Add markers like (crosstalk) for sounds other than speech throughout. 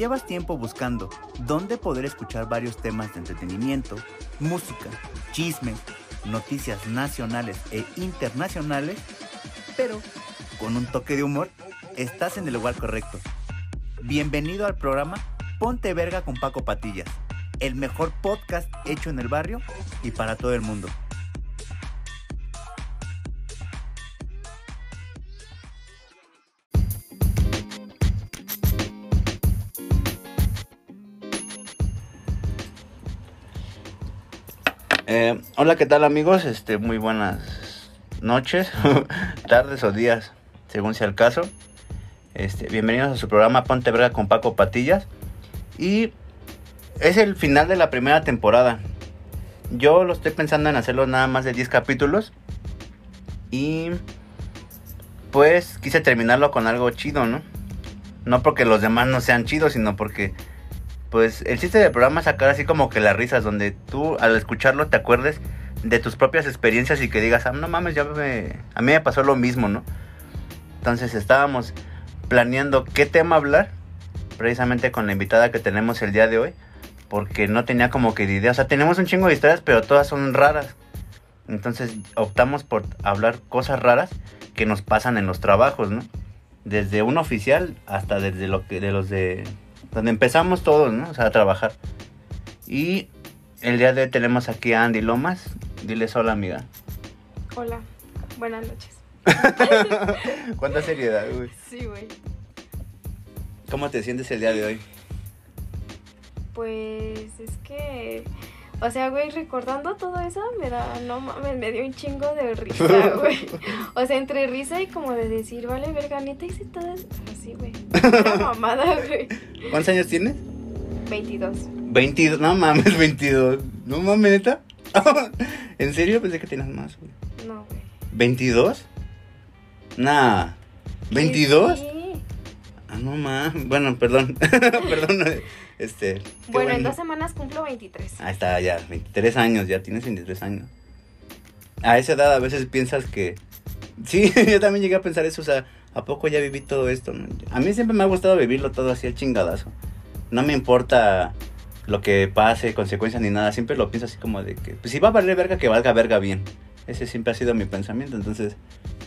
llevas tiempo buscando dónde poder escuchar varios temas de entretenimiento, música, chisme, noticias nacionales e internacionales, pero con un toque de humor, estás en el lugar correcto. Bienvenido al programa Ponte Verga con Paco Patillas, el mejor podcast hecho en el barrio y para todo el mundo. Eh, hola, ¿qué tal amigos? Este, muy buenas noches, (laughs) tardes o días, según sea el caso. Este, bienvenidos a su programa Ponte Verga con Paco Patillas. Y es el final de la primera temporada. Yo lo estoy pensando en hacerlo nada más de 10 capítulos. Y pues quise terminarlo con algo chido, ¿no? No porque los demás no sean chidos, sino porque pues el chiste del programa es sacar así como que las risas, donde tú al escucharlo te acuerdes de tus propias experiencias y que digas, ah, no mames, ya me... A mí me pasó lo mismo, ¿no? Entonces estábamos planeando qué tema hablar, precisamente con la invitada que tenemos el día de hoy, porque no tenía como que idea, o sea, tenemos un chingo de historias, pero todas son raras. Entonces optamos por hablar cosas raras que nos pasan en los trabajos, ¿no? Desde un oficial hasta desde lo que de los de donde empezamos todos, ¿no? O sea, a trabajar. Y el día de hoy tenemos aquí a Andy Lomas. Dile hola, amiga. Hola, buenas noches. (laughs) ¿Cuánta seriedad, güey? Sí, güey. ¿Cómo te sientes el día de hoy? Pues es que, o sea, güey, recordando todo eso, me da, no mames, me dio un chingo de risa, (laughs) güey. O sea, entre risa y como de decir, vale, verga, neta hice todo así, güey. Una (laughs) mamada, güey. ¿Cuántos años tienes? 22. 22, no mames, (laughs) 22. No mames, neta. ¿En serio? Pensé que tenías más, güey. No, güey. ¿22? Nah. ¿22? Sí. Ah, no mames. Bueno, perdón. perdón. Este. Bueno, en dos semanas cumplo 23. Ahí está, ya. 23 años, ya tienes 23 años. A esa edad a veces piensas que. Sí, (laughs) yo también llegué a pensar eso. O sea, ¿a poco ya viví todo esto? A mí siempre me ha gustado vivirlo todo así al chingadazo. No me importa lo que pase, consecuencias ni nada. Siempre lo pienso así como de que. Pues si va a valer verga, que valga verga bien. Ese siempre ha sido mi pensamiento. Entonces,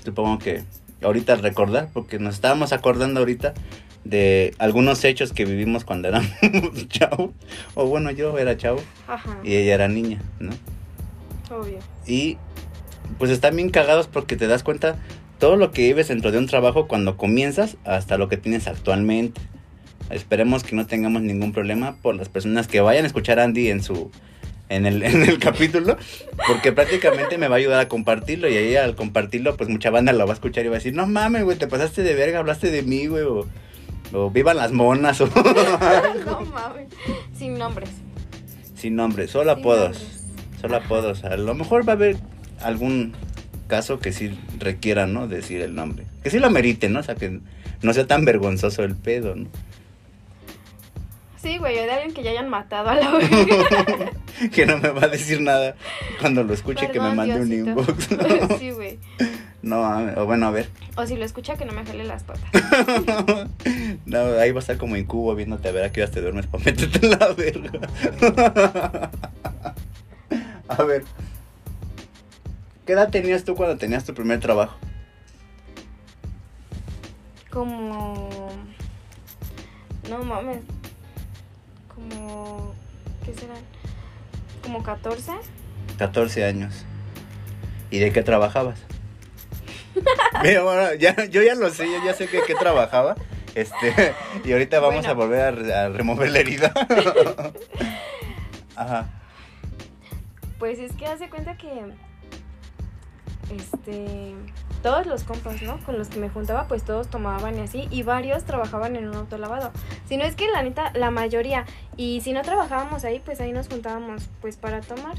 supongo que ahorita recordar, porque nos estábamos acordando ahorita de algunos hechos que vivimos cuando éramos (laughs) chavos. O bueno, yo era chavo Ajá, y ella era niña, ¿no? obvio. Y pues están bien cagados porque te das cuenta todo lo que vives dentro de un trabajo cuando comienzas hasta lo que tienes actualmente. Esperemos que no tengamos ningún problema por las personas que vayan a escuchar a Andy en su en el, (laughs) en el capítulo, porque prácticamente me va a ayudar a compartirlo y ahí al compartirlo pues mucha banda lo va a escuchar y va a decir, no mames, güey, te pasaste de verga, hablaste de mí, güey, o, o vivan las monas, o (laughs) no mames. Sin nombres. sin nombre, solo Sin apodos. nombres. Solo apodos. A lo mejor va a haber algún caso que sí requiera, ¿no? Decir el nombre. Que sí lo merite, ¿no? O sea, que no sea tan vergonzoso el pedo, ¿no? Sí, güey, de alguien que ya hayan matado a la (laughs) que no me va a decir nada cuando lo escuche que me Perdón, mande un inbox. (laughs) sí, güey. No, o bueno, a ver. O si lo escucha, que no me jale las patas. (laughs) no, ahí va a estar como incubo viéndote a ver a qué horas te duermes para meterte en la verga. (laughs) a ver. ¿Qué edad tenías tú cuando tenías tu primer trabajo? Como. No mames. Como. ¿Qué serán? Como 14. 14 años. ¿Y de qué trabajabas? (laughs) Mira, bueno, ya, yo ya lo sé, yo ya sé que trabajaba. Este, y ahorita vamos Bueno. a volver a, re- a remover la herida. (laughs) Ajá. Pues es que hace cuenta que. Este. Todos los compas, ¿no? Con los que me juntaba, pues todos tomaban y así. Y varios trabajaban en un autolavado. Si no es que la neta, la mayoría. Y si no trabajábamos ahí, pues ahí nos juntábamos, pues para tomar.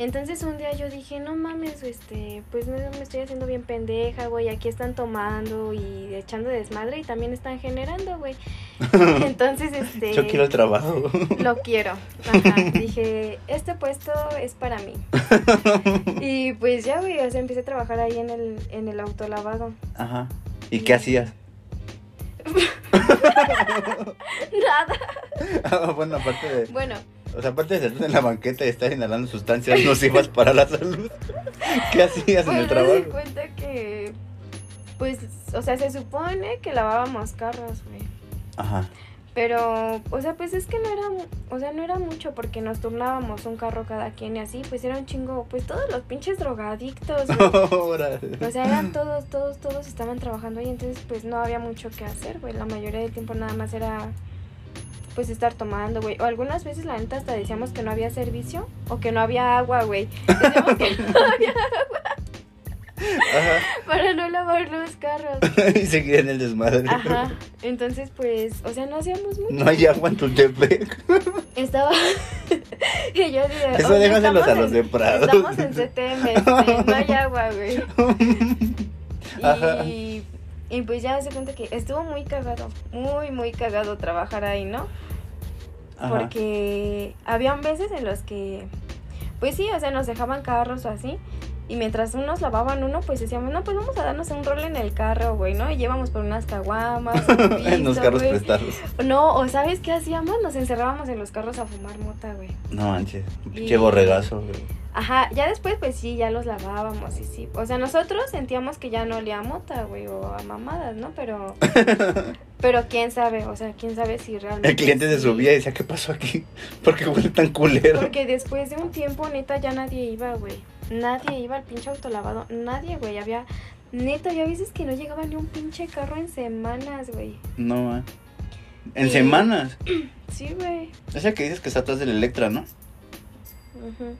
Entonces un día yo dije, no mames, este, pues me, me estoy haciendo bien pendeja, güey. Aquí están tomando y echando desmadre y también están generando, güey. (laughs) Entonces, este. Yo quiero el trabajo. Lo quiero. Ajá. (laughs) Dije, este puesto es para mí. (laughs) Y pues ya, güey, o sea, empecé a trabajar ahí en el, en el autolavado. Ajá. ¿Y qué hacías? Nada. Ah, bueno, aparte de. Bueno, O sea, aparte de estar en la banqueta y estar inhalando sustancias nocivas para la salud. ¿Qué hacías en el me di trabajo? cuenta que, pues, o sea, se supone que lavábamos carros, güey. Ajá. Pero, o sea, pues es que no era, o sea, no era mucho porque nos turnábamos un carro cada quien y así, pues era un chingo, pues todos los pinches drogadictos, güey. (laughs) O sea, eran todos, todos, todos estaban trabajando ahí, entonces pues no había mucho que hacer, güey. La mayoría del tiempo nada más era pues estar tomando, güey. O algunas veces la neta hasta decíamos que no había servicio o que no había agua, güey. Decíamos que no (laughs) había Ajá. para no lavar los carros. (laughs) y seguir en el desmadre. Ajá. Entonces pues, o sea, no hacíamos mucho. No hay agua en Tultepec. Estaba (laughs) y yo dije, Eso "Oye, déjaselos a los de Prado". Estamos en CTM, este, no hay agua, güey. Ajá. Y, y pues ya se cuenta que estuvo muy cagado, muy, muy cagado trabajar ahí, ¿no? Ajá. Porque habían veces en los que, pues sí, o sea, nos dejaban carros o así. Y mientras unos lavaban uno, pues decíamos, no, pues vamos a darnos un rol en el carro, güey, ¿no? Y llevamos por unas caguamas, (laughs) un en los carros güey. prestados. No, o ¿sabes qué hacíamos? Nos encerrábamos en los carros a fumar mota, güey. No manches. Y- Pinche borregazo, güey. Ajá, ya después pues sí, ya los lavábamos y sí. O sea, nosotros sentíamos que ya no olía a mota, güey, o a mamadas, ¿no? Pero (laughs) pero quién sabe, o sea, quién sabe si realmente El cliente se subía y decía, ¿qué pasó aquí? (laughs) ¿Por qué huele tan culero? Porque después de un tiempo, neta, ya nadie iba, güey. Nadie iba al pinche autolavado. Nadie, güey. Había. Neta, ya veces que no llegaba ni un pinche carro en semanas, güey. No. En semanas. (clears throat) Sí, güey. Esa que dices que está atrás del Electra, ¿no? Ujú.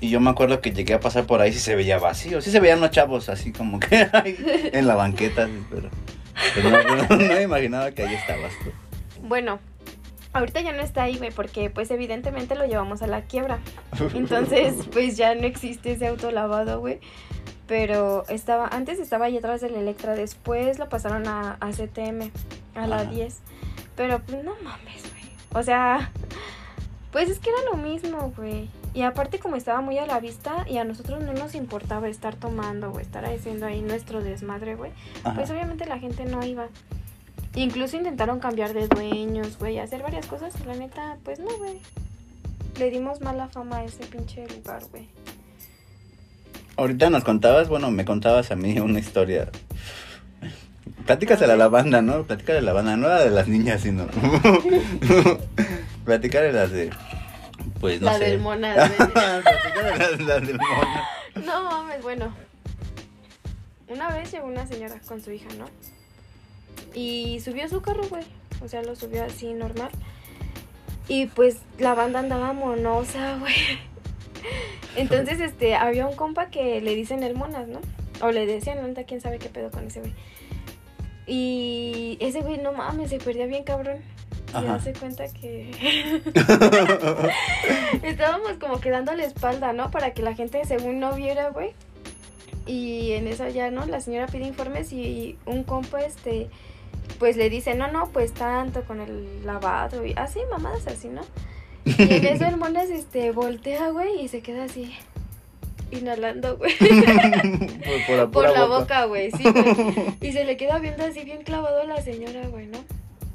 Y yo me acuerdo que llegué a pasar por ahí y sí se veía vacío. Sí se veían los chavos así como que (laughs) ahí en la banqueta, pero, pero no, no- (laughs) no me imaginaba que ahí estabas tú. Bueno, ahorita ya no está ahí, güey, porque pues evidentemente lo llevamos a la quiebra. (laughs) Entonces, pues ya no existe ese autolavado, güey. Pero estaba, antes estaba ahí atrás del Electra, después lo pasaron a, a CTM, a la Ajá. 10. Pero pues no mames, güey. O sea, (laughs) pues es que era lo mismo, güey. Y aparte como estaba muy a la vista y a nosotros no nos importaba estar tomando o estar haciendo ahí nuestro desmadre, güey. Pues obviamente la gente no iba. Incluso intentaron cambiar de dueños, güey, hacer varias cosas. y La neta, pues no, güey. Le dimos mala fama a ese pinche lugar, güey. Ahorita nos contabas, bueno, me contabas a mí (laughs) una historia. Platícasela a la banda, ¿no? Platícale a la banda, no la de las niñas, sino. (laughs) Platícale las de. Pues no La sé. del las, (laughs) las del Monas. No mames, bueno. Una vez llegó una señora con su hija, ¿no? Y subió su carro, güey. O sea, lo subió así normal. Y pues la banda andaba monosa, (laughs) güey. Entonces, este, había un compa que le dicen el monas, ¿no? O le decían, neta, quién sabe qué pedo con ese güey. Y ese güey, no mames, se perdía bien cabrón. Y hace cuenta que (laughs) estábamos como que dando la espalda, ¿no? Para que la gente según no viera, güey. Y en eso ya, ¿no? La señora pide informes y un compa, este, pues le dice, no, no, pues tanto con el lavado y así, mamadas así, ¿no? (laughs) Y en eso el monas, este, voltea, güey, y se queda así, inhalando, güey. por, (laughs) por la, Por la boca, güey, sí, güey. (laughs) Y se le queda viendo así bien clavado a la señora, güey, ¿no?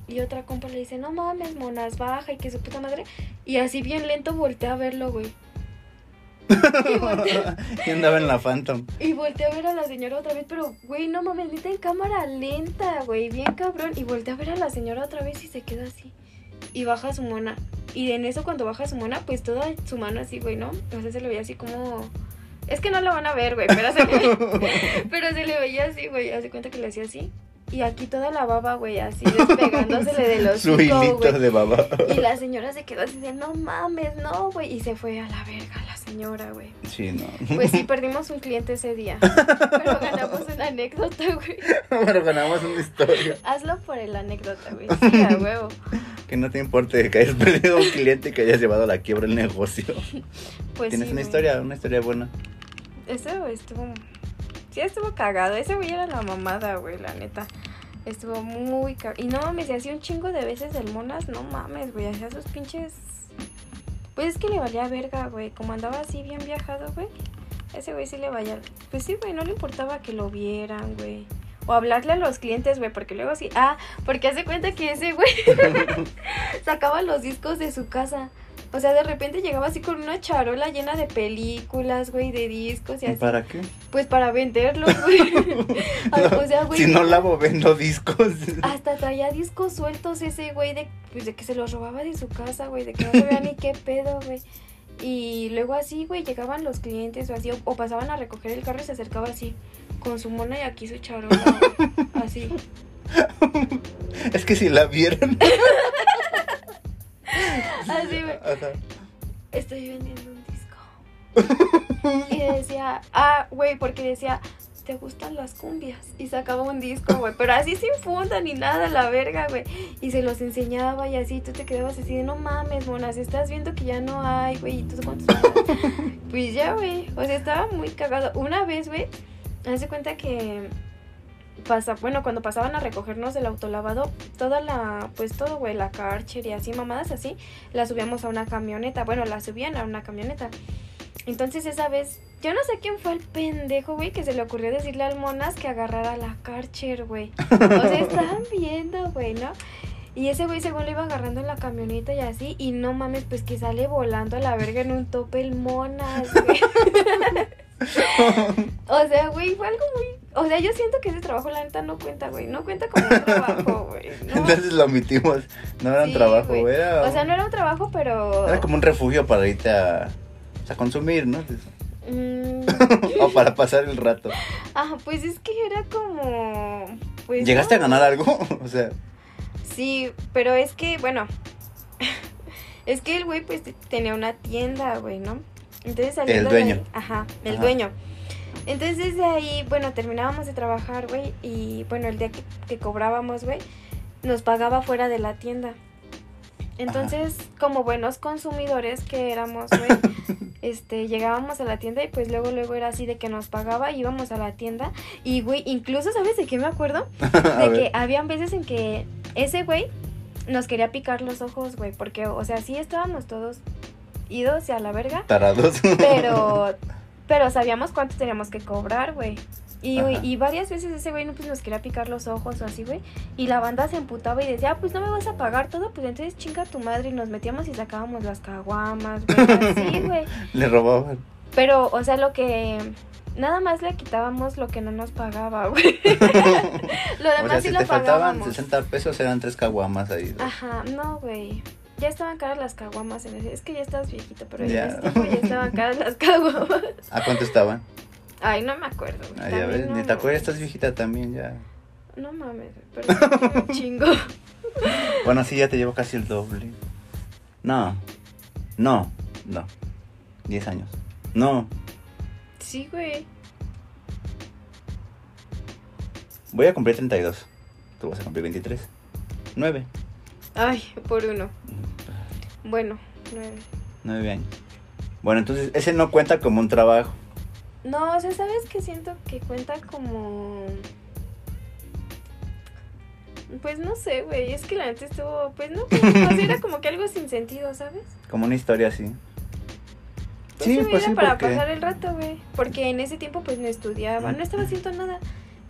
Y otra compa le dice, no mames, monas, baja y que su puta madre. Y así bien lento voltea a verlo, güey. (laughs) Y andaba en la Phantom. y voltea a ver a la señora otra vez, pero, güey, no mames, neta en cámara lenta, güey, bien cabrón. Y voltea a ver a la señora otra vez y se queda así. Y baja su mona. Y en eso cuando baja su mona, pues toda su mano así, güey, ¿no? O sea, se le veía así como... Es que no lo van a ver, güey, pero se le, (laughs) pero se le veía así, güey. Hace cuenta que le hacía así. Y aquí toda la baba, güey, así despegándosele de los (laughs) Su hilito de baba. Y la señora se quedó así de, no mames, no, güey. Y se fue a la verga la señora, güey. Sí, no. Pues sí, (laughs) perdimos un cliente ese día. (laughs) Pero ganamos una anécdota, güey. Pero ganamos una historia. Hazlo por el anécdota, güey. Sí, a huevo. Que no te importe que hayas perdido un cliente y que hayas llevado a la quiebra el negocio. Pues ¿Tienes sí, una historia? Una historia buena. Eso estuvo. Sí, estuvo cagado. Ese güey era la mamada, güey, la neta. Estuvo muy cagado. Y no mames, se hacía un chingo de veces el monas. No mames, güey. Hacía sus pinches. Pues es que le valía verga, güey. Como andaba así bien viajado, güey. Ese güey sí le valía. Pues sí, güey, no le importaba que lo vieran, güey. O hablarle a los clientes, güey, porque luego sí, ah, porque hace cuenta que ese güey (laughs) sacaba los discos de su casa. O sea, de repente llegaba así con una charola llena de películas, güey, de discos y así. ¿Para qué? Pues para venderlos, (laughs) güey. o sea, güey. Si no lavo, vendo discos. Hasta traía discos sueltos ese güey de, pues, de que se los robaba de su casa, güey, de que no sabía ni qué pedo, güey. Y luego así, güey, llegaban los clientes o así, o, o pasaban a recoger el carro y se acercaba así, con su mona y aquí su charola, (laughs) así. Es que si la vieran. (laughs) Así, güey. Estoy vendiendo un disco. Y decía, ah, güey, porque decía, ¿te gustan las cumbias? Y sacaba un disco, güey, pero así sin funda ni nada, la verga, güey. Y se los enseñaba y así, tú te quedabas así de, no mames, monas, estás viendo que ya no hay, güey, y tú cuántos (laughs) Pues ya, güey, o sea, estaba muy cagado. Una vez, güey, hace cuenta que pasa, bueno, cuando pasaban a recogernos del autolavado, toda la, pues todo, güey, la Karcher y así, mamadas así, la subíamos a una camioneta. Bueno, la subían a una camioneta. Entonces esa vez, yo no sé quién fue el pendejo, güey, que se le ocurrió decirle al Monas que agarrara la Karcher, güey. O sea, estaban (laughs) viendo, güey, ¿no? Y ese güey según lo iba agarrando en la camioneta y así, y no mames, pues que sale volando a la verga en un tope el Monas, güey. (laughs) (laughs) o sea, güey, fue algo muy... O sea, yo siento que ese trabajo, la neta, no cuenta, güey. No cuenta como un trabajo, güey. No. Entonces lo omitimos. No era un Sí, trabajo, güey. era. O sea, no era un trabajo, pero... Era como un refugio para irte a, a consumir, ¿no? Mm, (laughs) o para pasar el rato. ah, pues es que era como... Pues, ¿Llegaste no. a ganar algo? (laughs) o sea, Sí, pero es que, bueno... (laughs) es que el güey, pues, tenía una tienda, güey, ¿no? Entonces de dueño. ajá, el Ajá. dueño. Entonces de ahí, bueno, terminábamos de trabajar, güey, y bueno, el día que, que cobrábamos, güey, nos pagaba fuera de la tienda. Entonces, como buenos consumidores que éramos, güey, este, llegábamos a la tienda y pues luego, luego era así de que nos pagaba, íbamos a la tienda y, güey, incluso, ¿sabes de qué me acuerdo? (laughs) De que habían veces en que ese güey nos quería picar los ojos, güey, porque, o sea, sí estábamos todos idos y a la verga, Tarados. pero, (laughs) pero sabíamos cuánto teníamos que cobrar, güey. Y, güey, y varias veces ese güey no, pues, nos quería picar los ojos o así, güey. Y la banda se emputaba y decía, ah, pues no me vas a pagar todo, pues entonces chinga tu madre. Y nos metíamos y sacábamos las caguamas, güey, (laughs) así, güey. Le robaban. Pero, o sea, lo que... Nada más le quitábamos lo que no nos pagaba, güey. (laughs) lo O demás sea, sí si lo te faltaban pagábamos. 60 pesos, eran tres caguamas ahí. Ajá, no, güey. Ya estaban caras las caguamas en ese. Es que ya estás viejito, pero Ya. en ese tiempo ya estaban caras las caguamas. ¿A (laughs) cuánto estaban? Ay, no me acuerdo. güey. Ah, ya ves, no, ni te acuerdas, estás viejita también ya. No mames, pero es (laughs) un chingo. Bueno, sí, ya te llevo casi el doble. No, no, no. 10 años. No, Sí, güey. voy a cumplir 32. Tú vas a cumplir 23. 9. Ay, por uno. Bueno, nueve. 9 años. Bueno, entonces ese no cuenta como un trabajo. No, o sea, ¿sabes que Siento que cuenta como... Pues no sé, güey. Es que la neta estuvo... Pues no, pues, era como que algo sin sentido, ¿sabes? Como una historia así. Pues Sí, sí, pues sí, para porque- pasar el rato, güey. Porque en ese tiempo, pues no estudiaba. No estaba haciendo nada.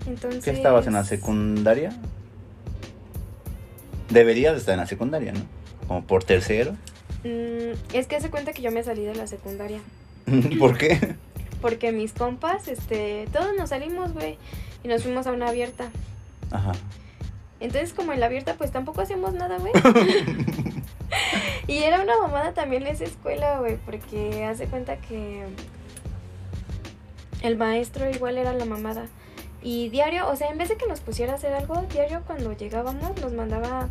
Entonces... ¿Qué estabas en la secundaria? Deberías estar en la secundaria, ¿no? Como por tercero. Mm, es que hace cuenta que yo me salí de la secundaria. (laughs) ¿Por qué? Porque mis compas, este, todos nos salimos, güey, y nos fuimos a una abierta. Ajá. Entonces, como en la abierta, pues tampoco hacíamos nada, güey. (laughs) y era una mamada también esa escuela, güey, porque hace cuenta que el maestro igual era la mamada. Y diario, o sea, en vez de que nos pusiera a hacer algo, diario cuando llegábamos nos mandaba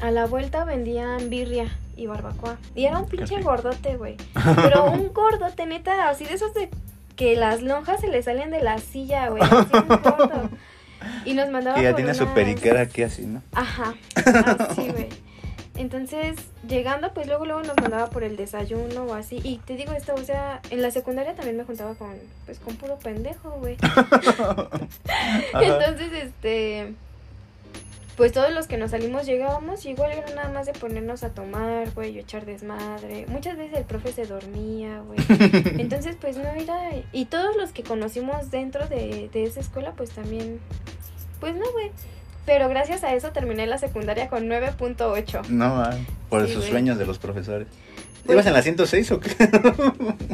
a la vuelta vendían birria y barbacoa. Y era un pinche gordote, güey. (laughs) Pero un gordote, neta, así de esos de que las lonjas se le salen de la silla, güey. Así. (laughs) Y nos mandaba Que ya por tiene su unas- periquera aquí así, ¿no? Ajá, (laughs) así, güey. Entonces, llegando, pues luego, luego nos mandaba por el desayuno o así. Y te digo esto, o sea, en la secundaria también me juntaba con, pues, con puro pendejo, güey. (laughs) Entonces, este, pues todos los que nos salimos llegábamos y igual era nada más de ponernos a tomar, güey, y echar desmadre. Muchas veces el profe se dormía, güey. (laughs) Entonces, pues no era... Y todos los que conocimos dentro de, de esa escuela, pues también Pues no, güey. Pero gracias a eso terminé la secundaria con 9.8. No, ah, por Sí, güey. sueños de los profesores. Pues- ¿Ibas en la 106 o qué?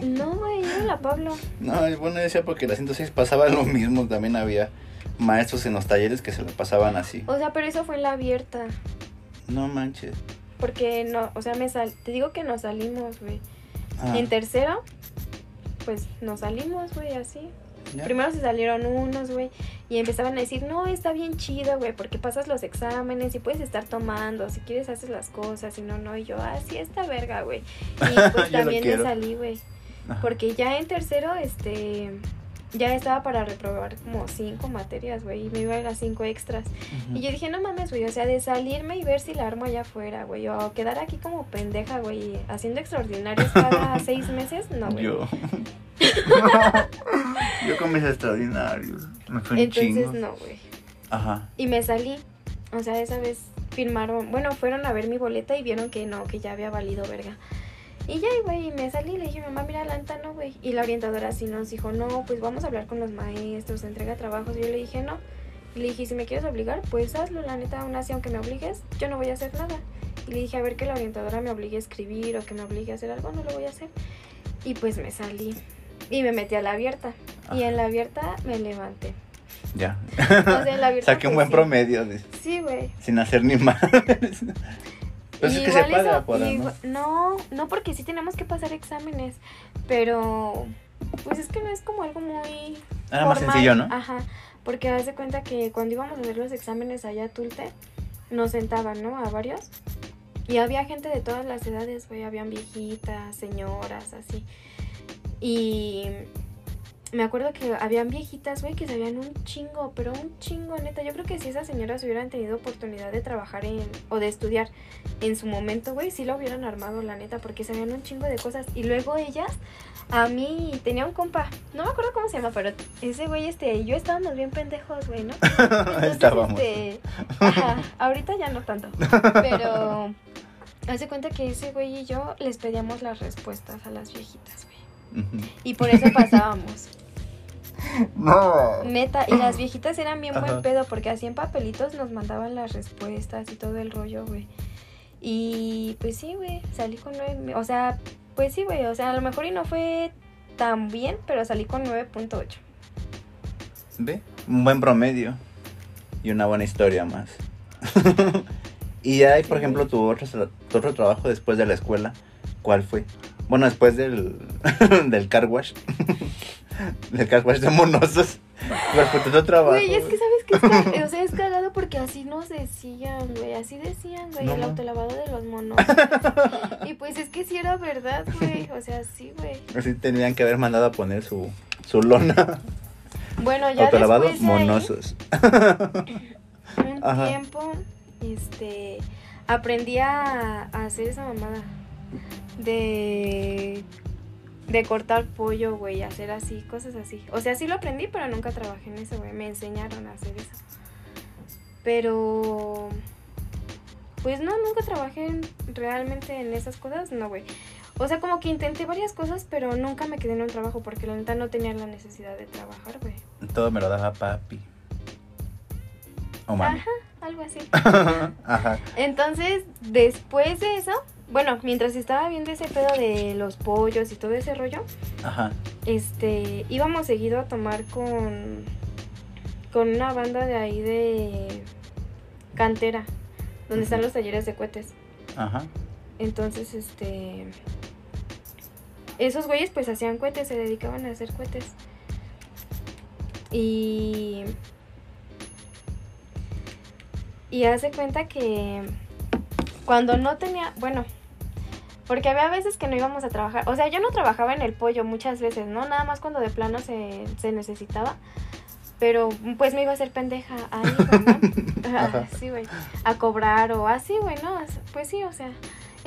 No, güey, yo era la Pablo. No, bueno, decía porque la 106 pasaba lo mismo. También había maestros en los talleres que se lo pasaban así. O sea, pero eso fue en la abierta. No manches. Porque no, o sea, me sal te digo que nos salimos, güey. Ah, En tercero, pues nos salimos, güey, así. ya. Primero se salieron unos, güey, y empezaban a decir, no, está bien chido, güey, porque pasas los exámenes y puedes estar tomando, si quieres haces las cosas, y no, no, y yo, ah, sí, esta verga, güey. Y pues (laughs) también me salí, güey, porque ya en tercero, este, ya estaba para reprobar como cinco materias, güey, y me iba a las cinco extras. Y yo dije, no mames, güey, o sea, de salirme y ver si la armo allá afuera, güey, o quedar aquí como pendeja, güey, haciendo extraordinarios cada (laughs) seis meses, no, güey. Yo. (laughs) Yo con mis extraordinarios. Me fue Entonces, no, güey. Ajá. Y me salí. O sea, esa vez firmaron, bueno, fueron a ver mi boleta y vieron que no, que ya había valido verga. Y ya, güey, y me salí y le dije, mamá, mira, la neta no, güey. Y la orientadora sí nos dijo, no, pues vamos a hablar con los maestros, entrega trabajos. Y yo le dije, no. Y le dije, si me quieres obligar, pues hazlo, la neta, aún así, aunque me obligues, yo no voy a hacer nada. Y le dije, a ver que la orientadora me obligue a escribir o que me obligue a hacer algo, no lo voy a hacer. Y pues me salí. Y me metí a la abierta. Y en la abierta me levanté. Ya. O sea, en la abierta. (laughs) Saqué un pues, buen sí. promedio de- Sí, güey. sin hacer ni más. (laughs) Pues es que se paga eso- por igual- No, no, porque sí tenemos que pasar exámenes, pero pues es que no es como algo muy Era más sencillo, ¿no? Ajá, porque haz de cuenta que cuando íbamos a hacer los exámenes allá a Tulte, nos sentaban, ¿no? A varios. Y había gente de todas las edades, güey, habían viejitas, señoras, así. Y me acuerdo que habían viejitas, güey, que sabían un chingo, pero un chingo, neta. Yo creo que si esas señoras hubieran tenido oportunidad de trabajar en, o de estudiar en su momento, güey, sí lo hubieran armado, la neta, porque sabían un chingo de cosas. Y luego ellas, a mí, tenía un compa, no me acuerdo cómo se llama, pero ese güey, este, y yo estábamos bien pendejos, güey, ¿no? (laughs) Entonces, Estábamos. este, ajá, ahorita ya no tanto, pero (laughs) hace cuenta que ese güey y yo les pedíamos las respuestas a las viejitas, güey. Y por eso pasábamos. No. Neta, y las viejitas eran bien buen Ajá. pedo porque así en papelitos nos mandaban las respuestas y todo el rollo, güey. Y pues sí, güey, salí con nueve, o sea, pues sí, güey, o sea, a lo mejor y no fue tan bien, pero salí con 9.8. ¿Ve? Un buen promedio. Y una buena historia más. (laughs) y hay, por Sí. ejemplo, tu otro, tu otro trabajo después de la escuela. ¿Cuál fue? Bueno, después del, (laughs) del car wash. Del car wash de monosos. ¿Cuál fue tu otro trabajo? Güey, es que sabes que es, o sea, es cagado porque así nos decían, güey, así decían, güey, No, el ma. autolavado de los monos. (laughs) y pues es que sí era verdad, güey, o sea, sí, güey. Así tenían que haber mandado a poner su, su lona. Bueno, ya Autolavado después de ahí, monosos. (laughs) un Ajá. tiempo, este, aprendí a, a hacer esa mamada de de cortar pollo, güey, hacer así, cosas así. O sea, sí lo aprendí, pero nunca trabajé en eso, güey. Me enseñaron a hacer eso. Pero pues no, nunca trabajé en- realmente en esas cosas, no, güey. O sea, como que intenté varias cosas, pero nunca me quedé en un trabajo porque la neta no tenía la necesidad de trabajar, güey. Todo me lo daba papi. O mami. Ajá, algo así. (laughs) Ajá. Entonces, después de eso, bueno, mientras estaba viendo ese pedo de los pollos y todo ese rollo, Ajá. este, íbamos seguido a tomar con, con una banda de ahí de cantera, donde están los talleres de cohetes. Ajá. Entonces, este, esos güeyes pues hacían cohetes, se dedicaban a hacer cohetes. Y y hace cuenta que cuando no tenía, bueno, porque había veces que no íbamos a trabajar, o sea, yo no trabajaba en el pollo muchas veces, ¿no? Nada más cuando de plano se, se necesitaba. Pero pues me iba a hacer pendeja ahí, (laughs) güey. A cobrar o así, güey, ¿no? Pues sí, o sea.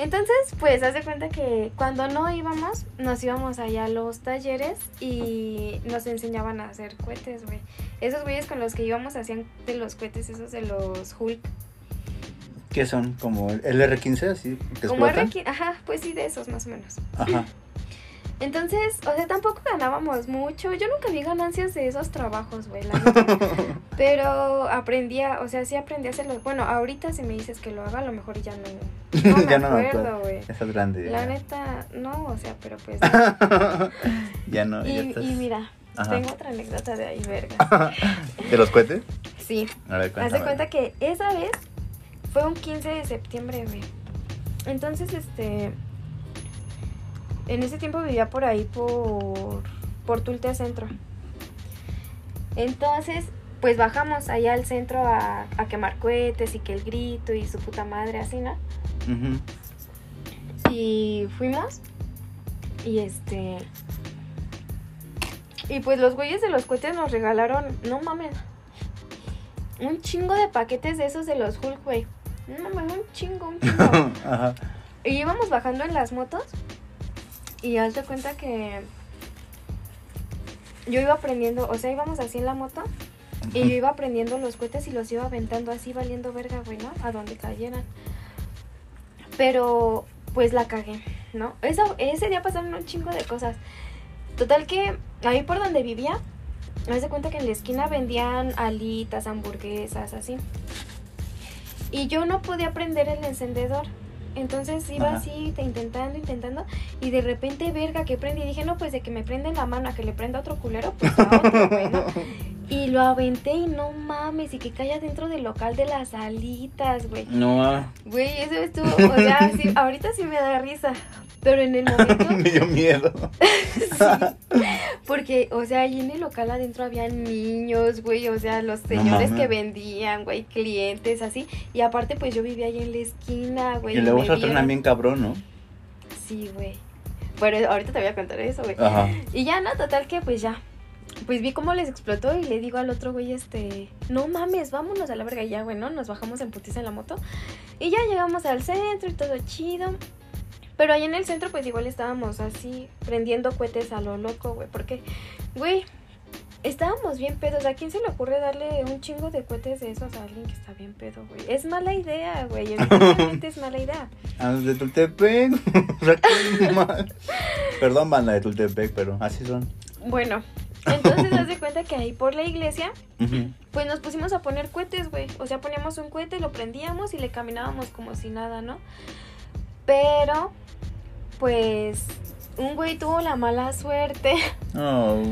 Entonces, pues, haz de cuenta que cuando no íbamos, nos íbamos allá a los talleres y nos enseñaban a hacer cohetes, güey. Esos güeyes con los que íbamos hacían de los cohetes, esos de los Hulk. ¿Qué son? Como el R15, así que Como explotan. R15, ajá, pues sí, de esos más o menos. Ajá. Entonces, o sea, tampoco ganábamos mucho. Yo nunca vi ganancias de esos trabajos, güey. la. (laughs) Pero aprendía, o sea, sí aprendí a hacerlo. Bueno, ahorita si me dices que lo haga, a lo mejor ya no. No (laughs) me Ya no me acuerdo, güey. Ya estás grande. La ya. neta, no, o sea, pero pues. (laughs) ya no, ya y, estás. y mira, Ajá. tengo otra anécdota de ahí, verga. ¿De los cohetes? Sí. A ver, Haz de cuenta que esa vez fue un 15 de septiembre, güey. Entonces, este. En ese tiempo vivía por ahí, por. Por Tulte Centro. Entonces, pues bajamos allá al centro a, a quemar cohetes y que el grito y su puta madre, así, ¿no? Ujú. Y fuimos. Y este. Y pues los güeyes de los cohetes nos regalaron, no mames, un chingo de paquetes de esos de los Hulk, güey. No mames, un chingo, un chingo. (laughs) Ajá. y íbamos bajando en las motos. Y haz de cuenta que. Yo iba aprendiendo, o sea, íbamos así en la moto. Y yo iba aprendiendo los cohetes y los iba aventando así, valiendo verga, güey, ¿no? A donde cayeran. Pero, pues la cagué, ¿no? Eso, ese día pasaron un chingo de cosas. Total que ahí por donde vivía, me de cuenta que en la esquina vendían alitas, hamburguesas, así. Y yo no podía prender el encendedor. Entonces iba Ajá. así, te- intentando, intentando. Y de repente, verga, que prendí. Y dije, no, pues de que me prenden la mano a que le prenda otro culero, pues a otro, güey, ¿no? (laughs) Y lo aventé y no mames, y que caiga dentro del local de las alitas, güey. No, ah, Güey, eso estuvo, o sea, sí, ahorita sí me da risa. Pero en el momento, (laughs) me dio miedo. (laughs) sí. Porque, o sea, ahí en el local adentro había niños, güey, o sea, los señores que vendían, güey, clientes, así. Y aparte, pues yo vivía ahí en la esquina, güey. Y luego se entrenan bien cabrón, ¿no? Sí, güey. Pero ahorita te voy a contar eso, güey. Ajá. Y ya, no, total que pues ya. Pues vi cómo les explotó y le digo al otro güey, este, no mames, vámonos a la verga. Y ya, güey, ¿no? Nos bajamos en putiza en la moto. Y ya llegamos al centro y todo chido. Pero ahí en el centro, pues igual estábamos así, prendiendo cohetes a lo loco, güey. Porque, güey, estábamos bien pedos. ¿A quién se le ocurre darle un chingo de cohetes de esos a alguien que está bien pedo, güey? Es mala idea, güey. Evidentemente es mala idea. (laughs) Ah, de Tultepec. (laughs) Perdón, banda de Tultepec, pero así son. Bueno, entonces haz de cuenta que ahí por la iglesia. Pues nos pusimos a poner cohetes, güey. O sea, poníamos un cohete, lo prendíamos y le caminábamos como si nada, ¿no? Pero, pues, un güey tuvo la mala suerte (laughs) Oh.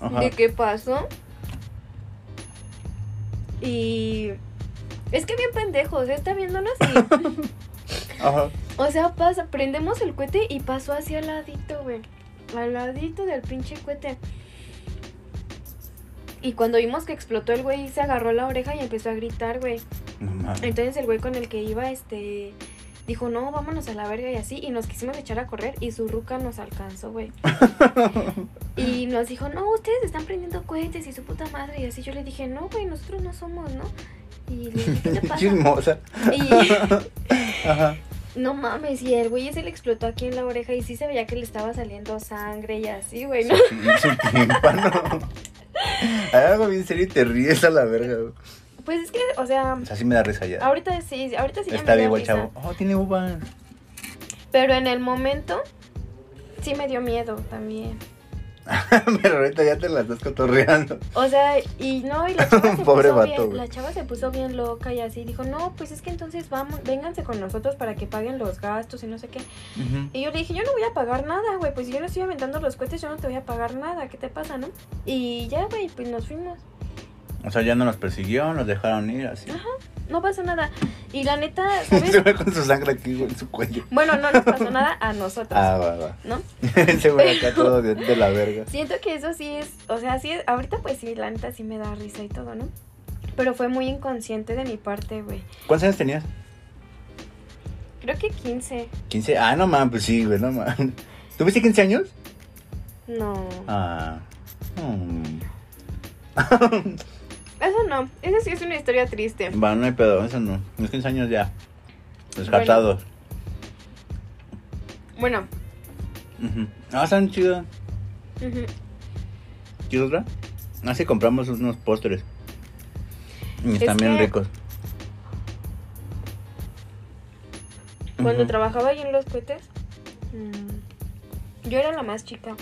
Ajá. de qué pasó. Y es que bien pendejos, ¿eh? está viéndonos (laughs) y, Ajá. o sea, pasa, prendemos el cohete y pasó hacia al ladito, güey. Al ladito del pinche cohete. Y cuando vimos que explotó el güey se agarró la oreja y empezó a gritar, güey. No mames. Entonces el güey con el que iba, este, dijo, no, vámonos a la verga y así. Y nos quisimos echar a correr y su ruca nos alcanzó, güey. (laughs) y nos dijo, no, ustedes están prendiendo cohetes y su puta madre. Y así yo le dije, no, güey, nosotros no somos, ¿no? Y le dije, ¿qué te (laughs) pasa? Chismosa. y (laughs) Ajá. no mames, y el güey ese le explotó aquí en la oreja y sí se veía que le estaba saliendo sangre y así, güey, ¿no? Su, su tímpano. Hay algo bien serio y te ríes a la verga. güey. Pues es que, o sea, O sea, sí me da risa ya. ahorita sí, ahorita sí ya Está me da vivo el risa. chavo. Oh, tiene uva. Pero en el momento sí me dio miedo también. (laughs) Pero ahorita ya te la estás cotorreando. O sea, y no, y la (laughs) chava se Pobre puso vato, bien, la chava se puso bien loca y así dijo, no, pues es que entonces vamos, vénganse con nosotros para que paguen los gastos y no sé qué. Y yo le dije, yo no voy a pagar nada, güey, pues si yo no estoy aventando los cohetes, yo no te voy a pagar nada, ¿qué te pasa, no? Y ya, güey, pues nos fuimos, O sea, ya no nos persiguió, nos dejaron ir así. no pasó nada. Y la neta, (laughs) ¿sabes? Se ve con su sangre aquí güey, en su cuello. bueno, no nos pasó nada a nosotros, Ah, va, va. ¿no? (laughs) Se ve acá todo de, de la verga. Siento que eso sí es, o sea, sí, es- ahorita pues sí, la neta sí me da risa y todo, ¿no? Pero fue muy inconsciente de mi parte, güey. ¿Cuántos años tenías? Creo que 15. 15. Ah, no mames, pues sí, güey, no mames. ¿Tuviste 15 años? No. Ah. Mm. (laughs) Eso no. Eso sí es una historia triste. Va, no hay pedo, eso no. Los 15 años ya. Descartados. Bueno. Ah, están chidos. ujú. ¿Quieres otra? Así compramos unos postres. Y están Es bien que- ricos. Cuando trabajaba ahí en los cohetes, mm, Yo era la más chica.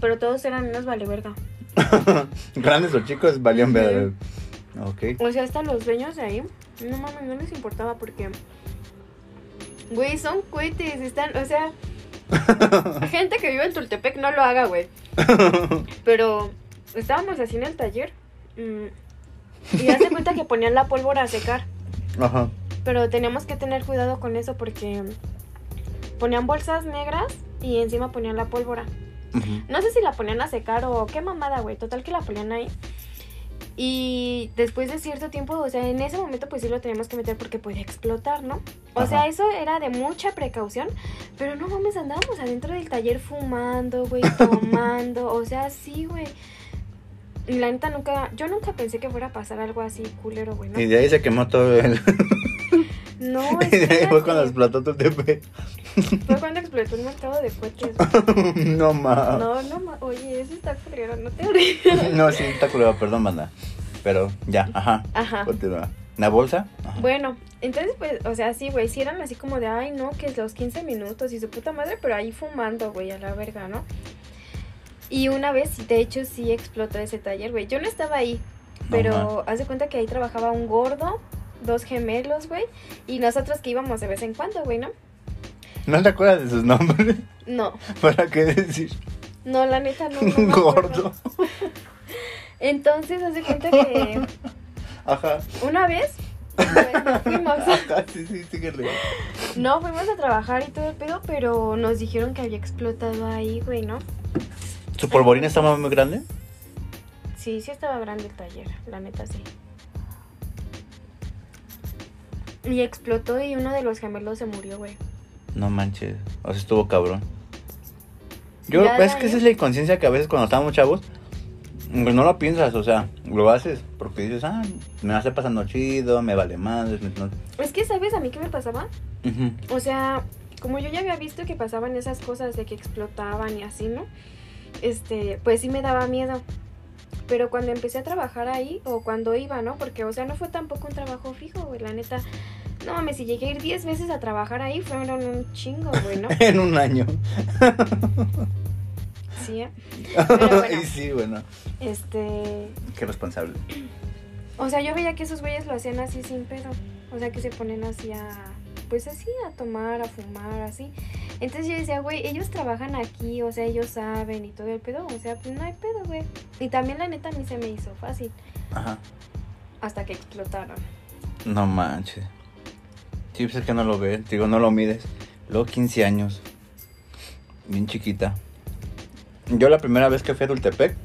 Pero todos eran unos vale verga. (laughs) Grandes o chicos valían ver. Ok. O sea, hasta los dueños de ahí, no mames, no les importaba porque. Güey, son cohetes, están, o sea. (laughs) gente que vive en Tultepec no lo haga, güey. Pero estábamos así en el taller. mm, y hace cuenta que ponían la pólvora a secar. Ajá. Pero teníamos que tener cuidado con eso porque ponían bolsas negras y encima ponían la pólvora. No sé si la ponían a secar o qué mamada, güey. Total que la ponían ahí. Y después de cierto tiempo, o sea, en ese momento pues sí lo teníamos que meter porque podía explotar, ¿no? O Ajá. sea, eso era de mucha precaución. Pero no mames, andábamos adentro del taller fumando, güey, (laughs) tomando. o sea, sí, güey. Y la neta nunca, yo nunca pensé que fuera a pasar algo así culero, güey, ¿no? Y de ahí se quemó todo el. (laughs) No, (laughs) ahí fue cuando espérate. explotó tu TP. Fue cuando explotó el mercado de coches. (laughs) no ma. No, no, ma- oye, eso está culero, no te rías. (laughs) No, sí, está culero, perdón, banda. Pero ya, ajá. Ajá. Continúa. ¿La bolsa? Ajá. Bueno, entonces pues, o sea, sí, güey, sí eran así como de, ay, no, que es los 15 minutos y su puta madre, pero ahí fumando, güey, a la verga, ¿no? Y una vez, de hecho, sí explotó ese taller, güey. Yo no estaba ahí, No pero haz de cuenta que ahí trabajaba un gordo, dos gemelos, güey, y nosotros que íbamos de vez en cuando, güey, ¿no? ¿No te acuerdas de sus nombres? No, (laughs) ¿Para qué decir? no, la neta no. no me. Gordo. (laughs) Entonces, haz de cuenta que (laughs) Ajá. una vez, pues, nos fuimos. Ajá, sí, sí. No, fuimos a trabajar y todo el pedo, pero nos dijeron que había explotado ahí, güey, ¿no? ¿Su polvorín estaba muy grande? Sí, sí estaba grande el taller, la neta sí. Y explotó y uno de los gemelos se murió, güey. No manches. O sea, estuvo cabrón. Yo, Ya es que esa es la inconsciencia que a veces cuando estamos chavos, pues no lo piensas, o sea, lo haces porque dices, ah, me va a estar pasando chido, me vale madres. me- no- Es que, ¿sabes a mí qué me pasaba? Ujú. O sea, como yo ya había visto que pasaban esas cosas de que explotaban y así, ¿no? Este, pues sí me daba miedo. Pero cuando empecé a trabajar ahí, o cuando iba, ¿no? Porque, o sea, no fue tampoco un trabajo fijo, güey, la neta. No mames, si llegué a ir 10 veces a trabajar ahí, fueron un chingo, güey, ¿no? (laughs) en un año. Sí, ¿eh? (laughs) Pero bueno. y sí, bueno, Este, qué responsable. O sea, yo veía que esos güeyes lo hacían así sin pedo. O sea, que se ponen así a. Pues así, a tomar, a fumar, así. Entonces yo decía, güey, ellos trabajan aquí, o sea, ellos saben y todo el pedo. O sea, pues no hay pedo, güey. Y también la neta a mí se me hizo fácil. Ajá. Hasta que explotaron. No manches. Sí, pues es que no lo ves, digo, no lo mides. Luego 15 años. Bien chiquita. Yo la primera vez que fui a Dultepec,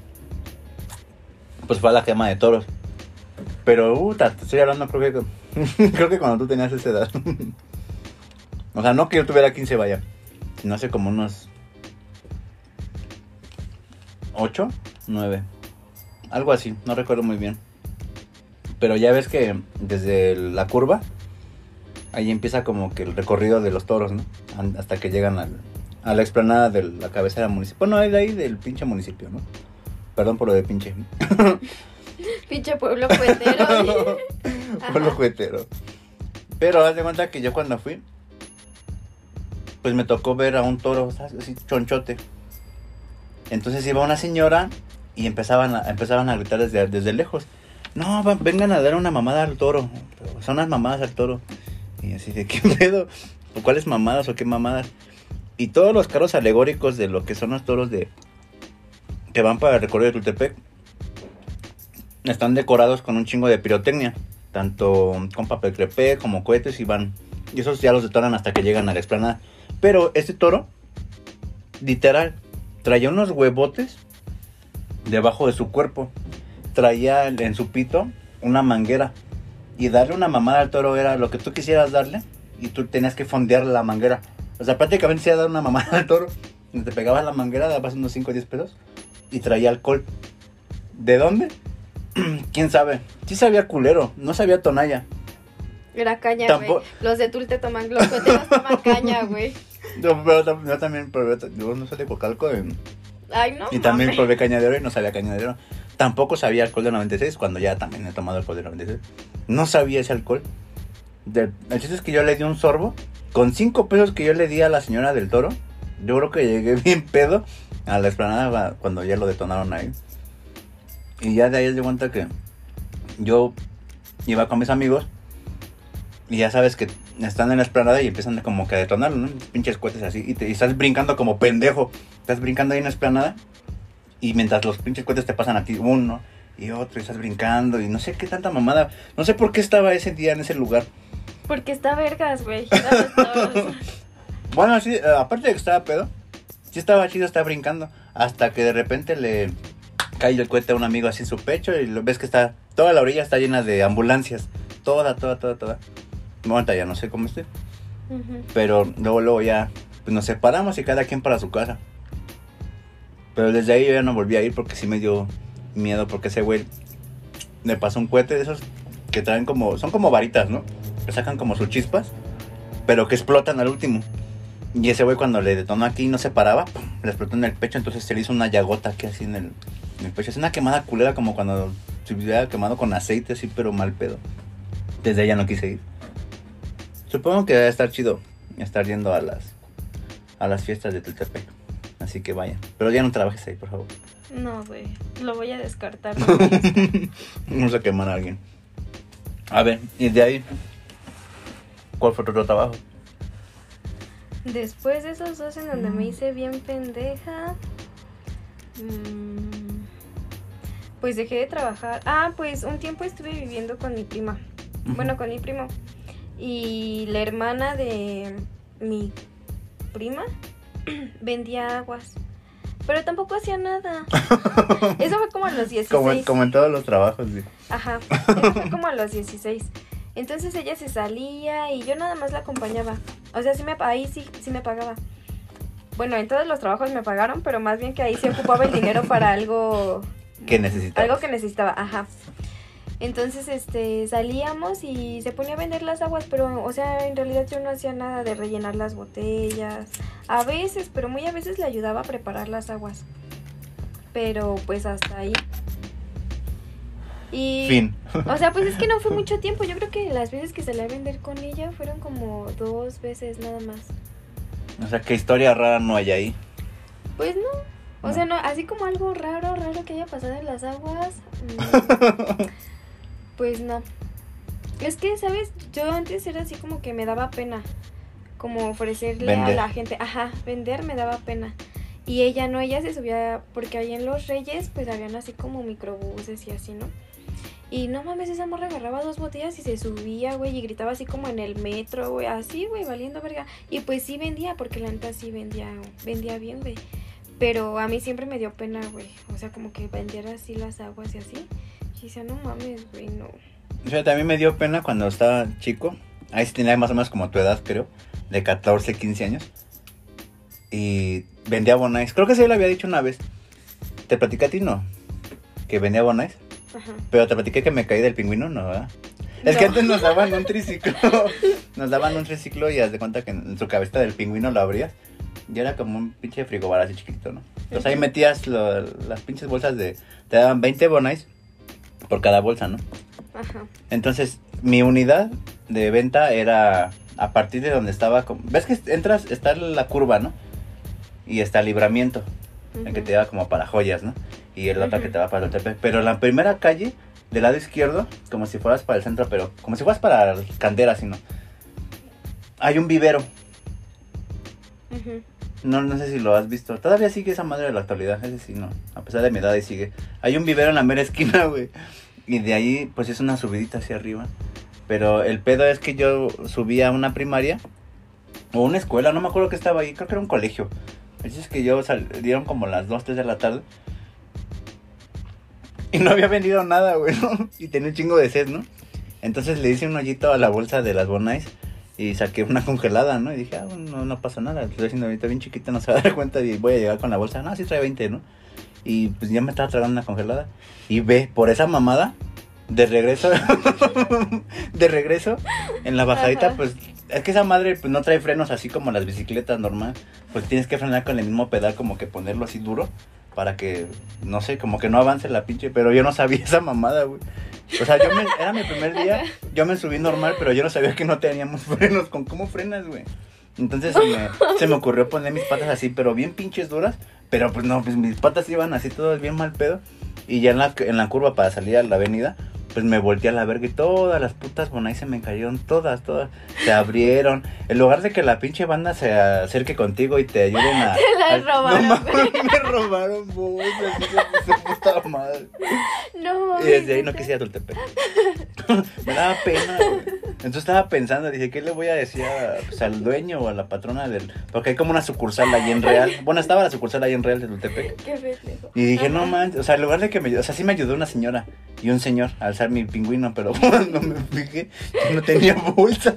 pues fue a la quema de toros. Pero, uh, te estoy hablando, creo que, (laughs) creo que cuando tú tenías esa edad. (laughs) o sea, no que yo tuviera 15, vaya. Sino hace como unos... 8, 9. Algo así, no recuerdo muy bien. Pero ya ves que desde la curva, ahí empieza como que el recorrido de los toros, ¿no? Hasta que llegan al- a la explanada de la cabecera municipal. Bueno, de ahí del pinche municipio, ¿no? Perdón por lo de pinche. (laughs) Pinche pueblo puentero. (laughs) Pueblo juguetero. Pero haz de cuenta que yo cuando fui, pues me tocó ver a un toro así chonchote. Entonces iba una señora y empezaban a, empezaban a gritar desde, desde lejos. No, vengan a dar una mamada al toro. Son unas mamadas al toro. Y así de, ¿qué (laughs) pedo? ¿O cuáles mamadas o qué mamadas? Y todos los carros alegóricos de lo que son los toros de que van para el recorrido de Tultepec están decorados con un chingo de pirotecnia. Tanto con papel crepé como cohetes y van. Y esos ya los detonan hasta que llegan a la explanada. Pero este toro, literal, traía unos huevotes debajo de su cuerpo. Traía en su pito una manguera. Y darle una mamada al toro era lo que tú quisieras darle. Y tú tenías que fondear la manguera. O sea, prácticamente se iba a dar una mamada al toro. Te pegabas la manguera, dabas unos 5 o 10 pesos. Y traía alcohol. ¿De dónde? (clears throat) ¿Quién sabe? Sí sabía culero, no sabía tonalla. Era caña, güey. Los de Tulte toman, los toman caña, güey. (laughs) Yo, pero tam- yo también probé, yo no soy de Cocalco y, Ay, no. y también mames. probé cañadero y no sabía cañadero. Tampoco sabía alcohol de 96 cuando ya también he tomado alcohol de 96. No sabía ese alcohol. De- el chiste es que yo le di un sorbo. Con 5 pesos que yo le di a la señora del toro, Yo creo que llegué (laughs) bien pedo a la explanada cuando ya lo detonaron ahí. Y ya de ahí de cuenta que yo iba con mis amigos y ya sabes que están en la esplanada y empiezan como que a detonar, ¿no? Pinches cohetes así. Y, te, y estás brincando como pendejo. Estás brincando ahí en la esplanada. Y mientras los pinches cohetes te pasan a ti, uno y otro, y estás brincando. Y no sé qué tanta mamada. No sé por qué estaba ese día en ese lugar. Porque está vergas, güey. (laughs) bueno, sí, eh, aparte de que estaba pedo, sí estaba chido estar brincando. Hasta que de repente le cae el cohete a un amigo así en su pecho y lo ves que está. Toda la orilla está llena de ambulancias. Toda, toda, toda, toda. Bueno, ya no sé cómo estoy. Pero luego, luego ya pues nos separamos y cada quien para su casa. Pero desde ahí yo ya no volví a ir porque sí me dio miedo porque ese güey le pasó un cohete de esos que traen como, son como varitas, ¿no? Que sacan como sus chispas, pero que explotan al último. Y ese güey cuando le detonó aquí no se paraba, le explotó en el pecho, entonces se le hizo una llagota aquí así en el, en el pecho. Es una quemada culera como cuando se hubiera quemado con aceite así, pero mal pedo. Desde ahí ya no quise ir. Supongo que debe estar chido estar yendo a las a las fiestas de Tultepec. Así que vayan. Pero ya no trabajes ahí, por favor. No, güey. Lo voy a descartar. (laughs) Vamos a quemar a alguien. A ver, y de ahí, ¿cuál fue tu otro trabajo? Después de esos dos en donde me hice bien pendeja, mm, pues dejé de trabajar. Ah, pues un tiempo estuve viviendo con mi prima. Bueno, con mi primo. Y la hermana de mi prima (clears throat) vendía aguas. Pero tampoco hacía nada. (laughs) Eso fue como a los 16. Como, como en todos los trabajos, sí. Ajá. Eso fue como a los 16. Entonces ella se salía y yo nada más la acompañaba. O sea, sí me, ahí sí, sí me pagaba. Bueno, en todos los trabajos me pagaron, pero más bien que ahí se ocupaba el dinero para algo... Que necesitaba. Algo que necesitaba, ajá. Entonces, este, salíamos y se ponía a vender las aguas, pero, o sea, en realidad yo no hacía nada de rellenar las botellas. A veces, pero muy a veces le ayudaba a preparar las aguas. Pero, pues, hasta ahí. Y, fin. O sea, pues es que no fue (laughs) mucho tiempo. Yo creo que las veces que salí a vender con ella fueron como dos veces nada más. O sea, ¿qué historia rara no hay ahí? Pues no. O sea, no, así como algo raro, raro que haya pasado en las aguas. (laughs) Mm. Pues no. Es que, ¿sabes? Yo antes era así como que me daba pena. Como ofrecerle a la gente. Ajá, vender me daba pena. Y ella no, ella se subía, porque ahí en Los Reyes, pues habían así como microbuses y así, ¿no? Y no mames, esa morra agarraba dos botellas y se subía, güey, y gritaba así como en el metro, güey, así, güey, valiendo verga. Y pues sí vendía, porque la neta sí vendía, vendía bien, güey. Pero a mí siempre me dio pena, güey. O sea, como que vendiera así las aguas y así. Decía, no mames, güey, no. O sea, también me dio pena cuando estaba chico. Ahí sí tenía más o menos como tu edad, creo. De 14, 15 años. Y vendía Bonais. Creo que sí lo había dicho una vez. ¿Te platicé a ti? No. Que vendía Bonais. Ajá. Pero te platiqué que me caí del pingüino, ¿no? ¿verdad? Es que antes nos daban un triciclo. (laughs) nos daban un triciclo y haz de cuenta que en su cabeza del pingüino lo abrías. Y era como un pinche frigobar así chiquito, ¿no? Entonces ahí metías las pinches bolsas de... Te daban 20 bonais por cada bolsa, ¿no? Ajá. Entonces, mi unidad de venta era a partir de donde estaba... ¿Ves que entras, está la curva, ¿no? Y está el libramiento, el que te lleva como para joyas, ¿no? Y el otro que te va para el TP. Pero la primera calle, del lado izquierdo, como si fueras para el centro, pero como si fueras para Candera, ¿no? Hay un vivero. No, no sé si lo has visto. Todavía sigue esa madre de la actualidad. Ese sí, no. A pesar de mi edad, y sigue. Hay un vivero en la mera esquina, (laughs) güey. Y de ahí, pues es una subidita hacia arriba. Pero el pedo es que yo subía a una primaria. O una escuela, no me acuerdo que estaba ahí. Creo que era un colegio. Es que yo salieron como las 2, 3 de la tarde. Y no había vendido nada, güey, (laughs) Y tenía un chingo de sed, ¿no? Entonces le hice un hoyito a la bolsa de las Bonais y saqué una congelada, ¿no? Y dije, ah, no, no pasa nada, estoy haciendo ahorita bien chiquita, no se va a dar cuenta y voy a llegar con la bolsa. No, sí trae 20, ¿no? Y pues ya me estaba tragando una congelada. Y ve, por esa mamada, de regreso, (laughs) de regreso, en la bajadita, pues es que esa madre pues no trae frenos así como las bicicletas normal. Pues tienes que frenar con el mismo pedal, como que ponerlo así duro para que, no sé, como que no avance la pinche. Pero yo no sabía (laughs) esa mamada, güey. O sea, yo me, (laughs) era mi primer día, yo me subí normal, pero yo no sabía que no teníamos frenos. ¿Con cómo frenas, güey? Entonces se me, (laughs) se me ocurrió poner mis patas así, pero bien pinches duras. Pero pues no, pues mis patas iban así todas bien mal pedo. Y ya en la, en la curva para salir a la avenida, pues me volteé a la verga y todas las putas bonais se me cayeron, todas, todas. Se abrieron. En lugar de que la pinche banda se acerque contigo y te ayuden a. (laughs) Te las a- robaron, No mames, me robaron bolsas, su puta madre. No, mames. Y desde ahí no quise ir a Tultepec. (laughs) me daba pena, güey. Entonces estaba pensando, dije, ¿qué le voy a decir a, pues, al dueño o a la patrona del...? Porque hay como una sucursal ahí en Real. Bueno, estaba la sucursal ahí en Real de Tultepec. Qué pendejo. Y dije, Ajá. no manches, o sea, en lugar de que me... O sea, sí me ayudó una señora y un señor a alzar mi pingüino, pero (laughs) cuando me fijé, yo no tenía bolsas.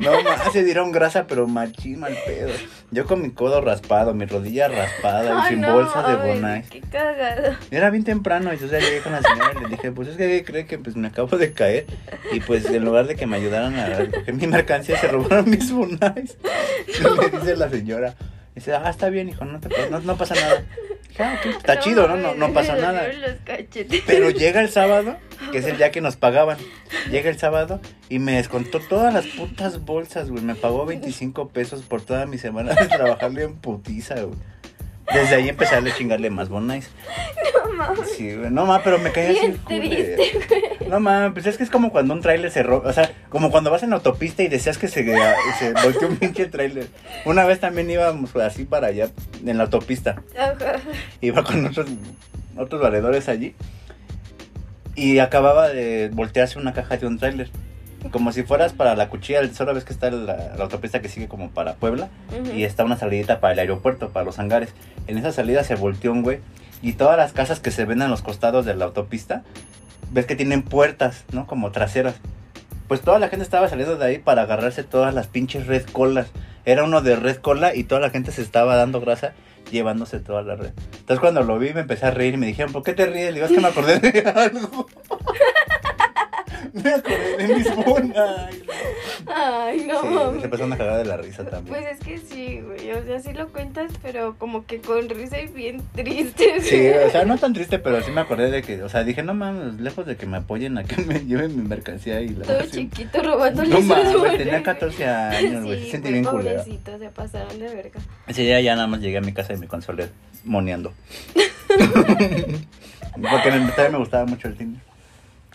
No más, se dieron grasa, pero machín mal pedo. Yo con mi codo raspado, mi rodilla raspada y Ay, sin no, bolsas de Bonais. Qué cagado. Era bien temprano y entonces llegué con la señora y le dije, pues es que cree que pues me acabo de caer y pues en lugar de que me ayudaran a recoger mi mercancía se robaron mis bonais. (laughs) Y me dice la señora, dice, ah, está bien hijo, no, te, no, no pasa nada. Dije, "Ah, ok, está chido, ¿no? No, no pasa nada. Pero llega el sábado, que es el día que nos pagaban. (laughs) Llega el sábado y me descontó todas las putas bolsas, güey. Me pagó 25 pesos por toda mi semana de trabajarle en putiza, güey. Desde ahí empecé a chingarle más bonais. No mames. Sí. No mames, pero me caí así. Triste, No mames, pues es que es como cuando un tráiler se roba. O sea, como cuando vas en autopista y deseas que se, se voltee un pinche tráiler. Una vez también íbamos así para allá, en la autopista. Ajá. Iba con otros, otros valedores allí. Y acababa de voltearse una caja de un tráiler. Como si fueras para la cuchilla, solo ves que está la, la autopista que sigue como para Puebla. Ujú. Y está una salidita para el aeropuerto, para los hangares. En esa salida se volteó un güey. Y todas las casas que se ven en los costados de la autopista, ves que tienen puertas, ¿no? Como traseras. Pues toda la gente estaba saliendo de ahí para agarrarse todas las pinches red colas. Era uno de red cola y toda la gente se estaba dando grasa llevándose toda la red. Entonces cuando lo vi me empecé a reír y me dijeron, ¿por qué te ríes? Le digo, es que me acordé de (laughs) algo. (laughs) me acordé de mis bonas. Ay, no Sí, mames. se empezó a cagar de la risa también. Pues es que sí, güey. O sea, sí lo cuentas, pero como que con risa y bien triste. Sí, o sea, no tan triste, pero sí me acordé de que, o sea, dije, no mames, lejos de que me apoyen a que me (laughs) lleven mi mercancía y la Todo (laughs) chiquito robándole No mames, tenía 14 años, güey, se Sí, sentí güey, bien culero. pobrecito, se pasaron de verga. Ese día ya nada más llegué a mi casa y me consolé moneando. Porque me- también me gustaba mucho el Tinder.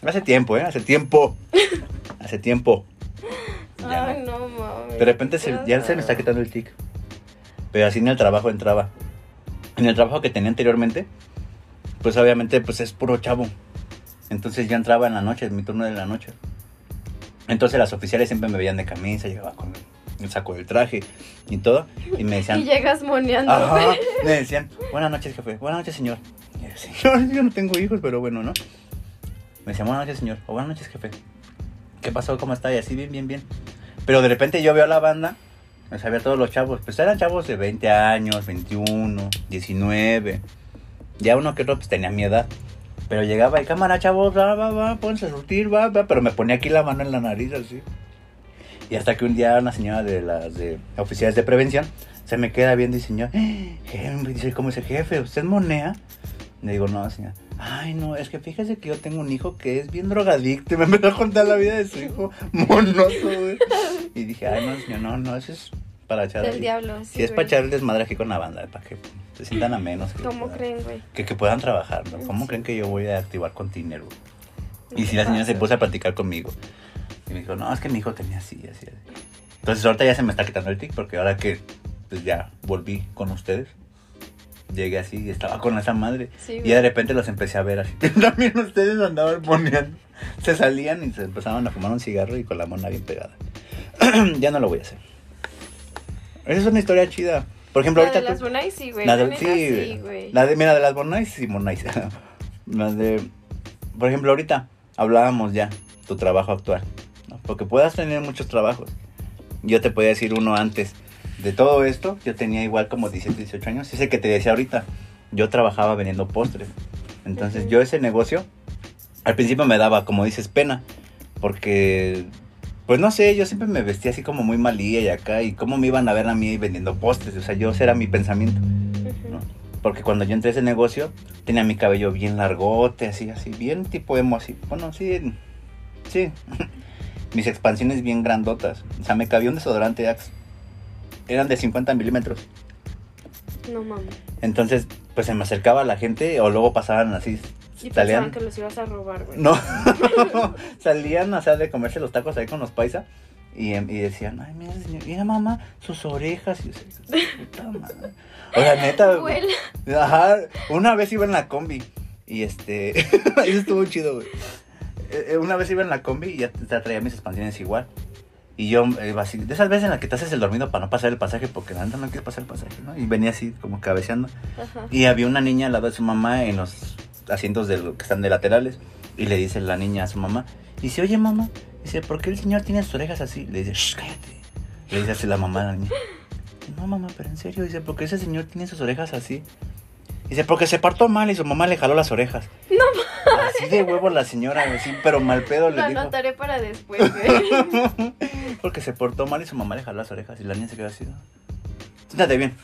Hace tiempo, ¿eh? Hace tiempo. (laughs) Hace tiempo. Ya Ay, no. mames. De repente se- ya se me está quitando el tic. Pero así en el trabajo entraba. En el trabajo que tenía anteriormente, pues obviamente pues es puro chavo. Entonces yo entraba en la noche, en mi turno de la noche. Entonces las oficiales siempre me veían de camisa, llegaba con el saco del traje y todo. Y me decían, (laughs) Y llegas moneando. Ajá, (laughs) me decían, buenas noches, jefe. Buenas noches, señor. Y yo, señor, yo no tengo hijos, pero bueno, ¿no? Me decían, buenas noches, señor. O buenas noches, jefe. ¿Qué pasó? ¿Cómo está? Y así, bien, bien, bien. Pero de repente yo veo a la banda, me sabía todos los chavos. Pues eran chavos de 20 años, 21, 19. Ya uno que otro pues tenía mi edad. Pero llegaba y cámara, chavos, va, va, va, pónganse a surtir, va, va. Pero me ponía aquí la mano en la nariz, así. Y hasta que un día una señora de las de oficiales de prevención se me queda viendo y señor, (gasps) dice, ¿cómo dice jefe? ¿Usted monea? Le digo, no, señor. Ay, no, es que fíjese que yo tengo un hijo que es bien drogadicto. Y me empezó a contar la vida de su hijo monoso, güey. Y dije, ay, no, señor, no, no, eso es para echar. Del ahí. diablo. Sí, Sí, es para echar el desmadre aquí con la banda, para que se sientan a menos. ¿Cómo puedan- creen, güey? Que, que puedan trabajar, ¿no? ¿Cómo Sí. creen que yo voy a activar con Tinder, güey? Y ¿Qué si la señora se puso a platicar conmigo. Y me dijo, no, es que mi hijo tenía así, así, así. Entonces ahorita ya se me está quitando el tic porque ahora que pues ya volví con ustedes, llegué así y estaba con esa madre. Sí, Y de repente los empecé a ver así. (laughs) También ustedes andaban poniendo. Se salían y se empezaban a fumar un cigarro y con la mona bien pegada. (clears throat) ya no lo voy a hacer. Esa es una historia chida. Por ejemplo, La de ahorita las Bonais, sí, güey. la de, sí, sí, güey. la de, mira, de las Bonais y Monais. (laughs) Las de, por ejemplo, ahorita hablábamos ya tu trabajo actual, ¿no? Porque puedas tener muchos trabajos. Yo te podía decir uno antes de todo esto, yo tenía igual como 17, 18 años. Es el que te decía ahorita. Yo trabajaba vendiendo postres. Entonces, yo ese negocio, al principio me daba, como dices, pena. Porque, pues no sé, yo siempre me vestía así como muy malía y acá. Y cómo me iban a ver a mí vendiendo postres. O sea, yo, ese era mi pensamiento. Porque cuando yo entré a ese negocio, tenía mi cabello bien largote, así, así, bien tipo emo, así. Bueno, sí, sí. (laughs) Mis expansiones bien grandotas. O sea, me cabía un desodorante Axe. Eran de 50 milímetros. No mames. Entonces, pues se me acercaba la gente o luego pasaban así. Y salían. pensaban que los ibas a robar, güey. No, (laughs) (laughs) salían, o sea, de comerse los tacos ahí con los paisa. Y, em, y decían, ay, mira, señor, mira, mamá, sus orejas. Y yo puta madre. O sea, neta. (laughs) Vuela. Ajá, una vez iba en la combi. Y este. eso estuvo chido, güey. Eh, eh, Una vez iba en la combi y ya traía mis expansiones igual. Y yo iba así, de esas veces en las que te haces el dormido para no pasar el pasaje, porque la neta no quieres pasar el pasaje, ¿no? Y venía así como cabeceando. Ajá. Y había una niña al lado de su mamá en los asientos de que están de laterales. Y le dice la niña a su mamá, dice, oye mamá, dice, ¿por qué el señor tiene sus orejas así? Le dice, shh, cállate. Le dice así la mamá a la niña. No mamá, pero en serio, dice, ¿por qué ese señor tiene sus orejas así? Dice, porque se partó mal y su mamá le jaló las orejas. No Así de huevo la señora, sí, pero mal pedo le Lo dijo. anotaré para después, güey. (laughs) Porque se portó mal y su mamá le jaló las orejas y la niña se quedó así. ¿no? Siéntate bien.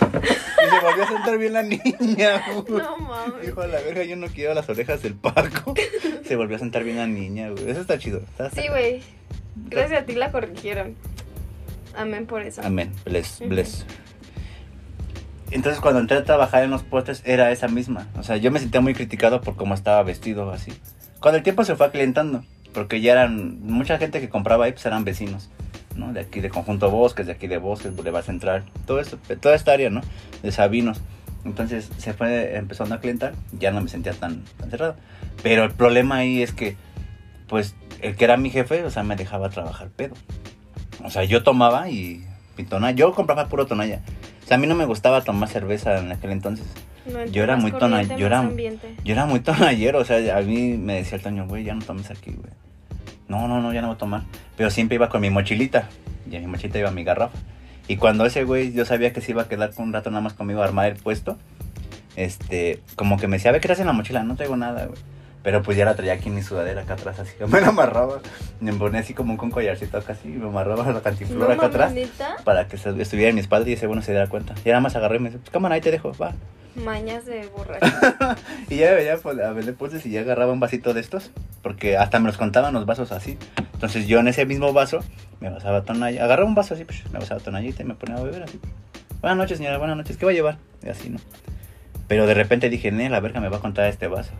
Y se volvió a sentar bien la niña, güey. No mames. Dijo a la verga, yo no quiero las orejas del Paco. (laughs) Se volvió a sentar bien la niña, güey. Eso está chido. está- Sí, güey. Gracias a ti la corrigieron. Amén por eso. Amén. Bless, bless. Entonces cuando entré a trabajar en los postes era esa misma. O sea, yo me sentía muy criticado por cómo estaba vestido así. Con el tiempo se fue aclientando. Porque ya eran, mucha gente que compraba ahí pues eran vecinos. ¿no? De aquí de Conjunto Bosques, de aquí de Bosques, Boulevard Central. Todo eso, toda esta área, ¿no? De Sabinos. Entonces se fue empezando a clientar. Ya no me sentía tan, tan cerrado. Pero el problema ahí es que, pues, el que era mi jefe, o sea, me dejaba trabajar pedo. O sea, yo tomaba y, tona- yo compraba puro tonalla. O sea, a mí no me gustaba tomar cerveza en aquel entonces. No, Yo era muy tona- yo era-. Yo era muy tonallero, o sea, a mí me decía el Toño, güey, ya no tomes aquí, güey. No, no, no, ya no voy a tomar. Pero siempre iba con mi mochilita. Y en mi mochilita iba mi garrafa. Y cuando ese güey, yo sabía que se iba a quedar con un rato nada más conmigo a armar el puesto. Este, como que me decía, a ver, ¿qué traes en la mochila? No traigo nada, güey. Pero pues ya la traía aquí en mi sudadera acá atrás, así. (laughs) Me la amarraba. Me ponía así como un con collarcito acá así. Y me amarraba la No cantiflora acá atrás. neta. Para que estuviera en mi espalda y ese bueno se diera cuenta. Y nada más agarré y me dice, pues cámara, ahí te dejo, va. Mañas de borracho. (laughs) Y ya veía pues, a ver después y ya agarraba un vasito de estos, porque hasta me los contaban los vasos así. Entonces yo en ese mismo vaso me basaba tonalla, agarraba un vaso así, pues, me basaba tonallita y me ponía a beber así. Buenas noches, señora, buenas noches, ¿qué va a llevar? Y así, ¿no? Pero de repente dije, ne, la verga me va a contar este vaso.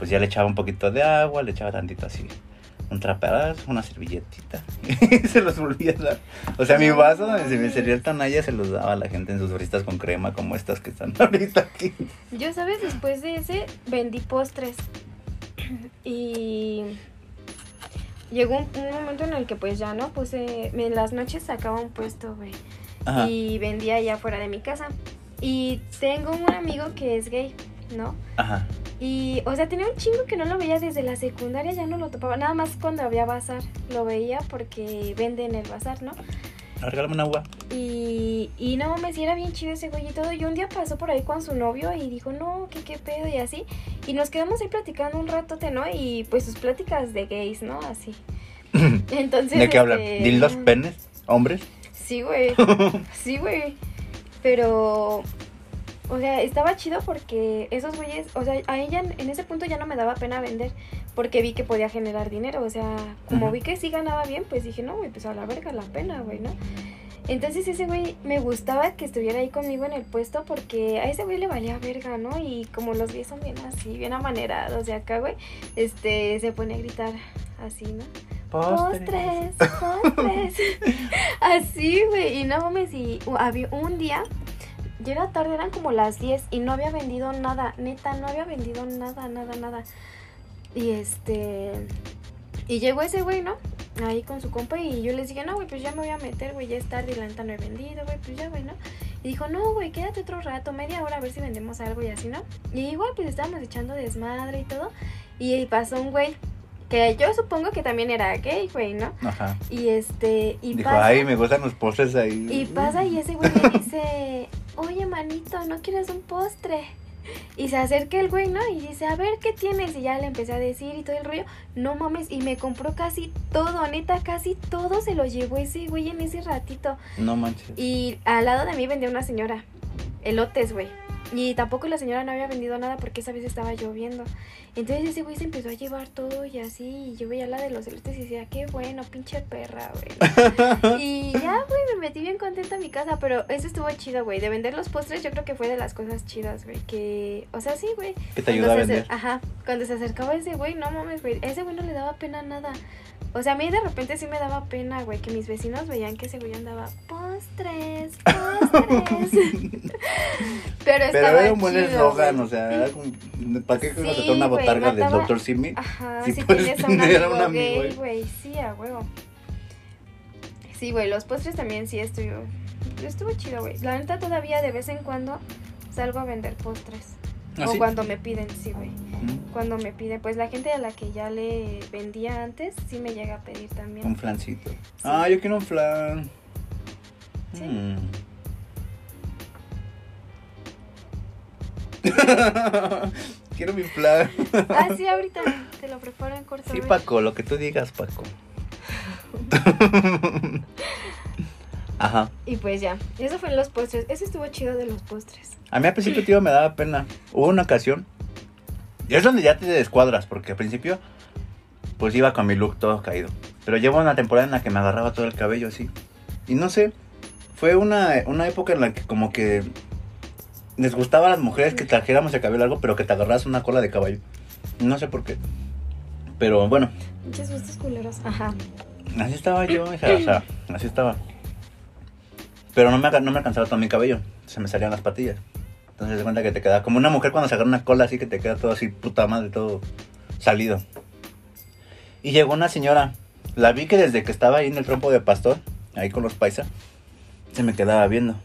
Pues ya le echaba un poquito de agua, le echaba tantito así, un traperazo, una servilletita, y (laughs) se los volvía a dar. O sea, mi vaso donde se me servía el tonalla se los daba a la gente en sus fristas con crema, como estas que están (laughs) ahorita aquí. Yo, ¿sabes? Después de ese, vendí postres. (clears throat) Y llegó un, un momento en el que pues ya no puse, en las noches sacaba un puesto, güey. Y vendía allá fuera de mi casa. Y tengo un amigo que es gay, ¿no? Ajá. Y, o sea, tenía un chingo que no lo veía desde la secundaria, ya no lo topaba. Nada más cuando había bazar lo veía porque vende en el bazar, ¿no? No, regálame una agua. Y, y no mames, era bien chido ese güey y todo. Y un día pasó por ahí con su novio y dijo, no, que qué pedo y así. Y nos quedamos ahí platicando un ratote, ¿no? Y pues sus pláticas de gays, ¿no? Así. (clears throat) Entonces. ¿De qué hablan? este, ¿Dildos, penes, hombres? Sí, güey. (laughs) Sí, güey. Pero. O sea, estaba chido porque esos güeyes, o sea, a ella en ese punto ya no me daba pena vender porque vi que podía generar dinero, o sea, como vi que sí ganaba bien, pues dije, no, güey, pues a la verga la pena, güey, ¿no? Entonces ese güey me gustaba que estuviera ahí conmigo en el puesto porque a ese güey le valía verga, ¿no? Y como los gays son bien así, bien amanerados de acá, güey, este, se pone a gritar así, ¿no? Postres, postres. (laughs) (laughs) Así, güey. Y no mames, y u- había un día, ya era tarde, eran como las 10 y no había vendido nada. Neta, no había vendido nada, nada, nada. Y este. Y llegó ese güey, ¿no? Ahí con su compa y yo les dije, no, güey, pues ya me voy a meter, güey, ya es tarde y la neta no he vendido, güey, pues ya, güey, ¿no? Y dijo, no, güey, quédate otro rato, media hora, a ver si vendemos algo y así, ¿no? Y igual, pues estábamos echando desmadre y todo. Y pasó un güey que yo supongo que también era gay, güey, ¿no? Ajá. Y este, y Dijo, pasa, ay, me gustan los postres ahí. y pasa y ese güey me (laughs) dice, oye manito, ¿no quieres un postre? Y se acerca el güey, ¿no? Y dice, a ver, ¿qué tienes? Y ya le empecé a decir y todo el rollo. No mames, y me compró casi todo, neta, casi todo se lo llevó ese güey en ese ratito. No manches. Y al lado de mí vendía una señora, elotes, güey. Y tampoco la señora no había vendido nada porque esa vez estaba lloviendo. Entonces ese güey se empezó a llevar todo y así. Y yo veía la de los elotes y decía, qué bueno, pinche perra, güey. (laughs) y ya, güey, me metí bien contenta a mi casa. Pero eso estuvo chido, güey. De vender los postres, yo creo que fue de las cosas chidas, güey. Que, o sea, sí, güey. Que te ayuda a se vender. Ajá. Cuando se acercaba ese güey, no mames, güey. Ese güey no le daba pena nada. O sea, a mí de repente sí me daba pena, güey, que mis vecinos veían que ese güey andaba postres, postres. (laughs) Pero estaba Pero era un buen eslogan, o sea, era como, ¿para qué Sí, una güey, botarga del Dr. Simi? Ajá, Si si puedes tener a amigo, un amigo, gay, güey. sí, a huevo. Sí, güey, los postres también sí estuvo, estuvo chido, güey. La neta todavía de vez en cuando salgo a vender postres. ¿Ah, o sí? cuando me piden, sí, güey. Mm, Cuando me piden, pues la gente a la que ya le vendía antes, sí me llega a pedir también. Un flancito. Ah, yo quiero un flan. Sí. Mm. (laughs) quiero mi flan. (laughs) Ah, sí, ahorita te lo preparo en corto. Sí. Paco, lo que tú digas, Paco. (laughs) Ajá. Y pues ya, eso fue en los postres. Eso estuvo chido de los postres. A mí al principio, tío, me daba pena. Hubo una ocasión. Y es donde ya te descuadras, porque al principio, pues iba con mi look todo caído. Pero llevo una temporada en la que me agarraba todo el cabello así. Y no sé, fue una, una época en la que como que les gustaba a las mujeres que trajéramos el cabello largo, pero que te agarras una cola de caballo. No sé por qué. Pero bueno, Muchos gustos culeros. Ajá. así estaba yo, hija, o sea, así estaba. Pero no me, no me alcanzaba todo mi cabello, se me salían las patillas. Entonces se cuenta que te queda como una mujer cuando se agarra una cola así que te queda todo así, puta madre, todo salido. Y llegó una señora, la vi que desde que estaba ahí en el trompo de pastor, ahí con los paisas, se me quedaba viendo.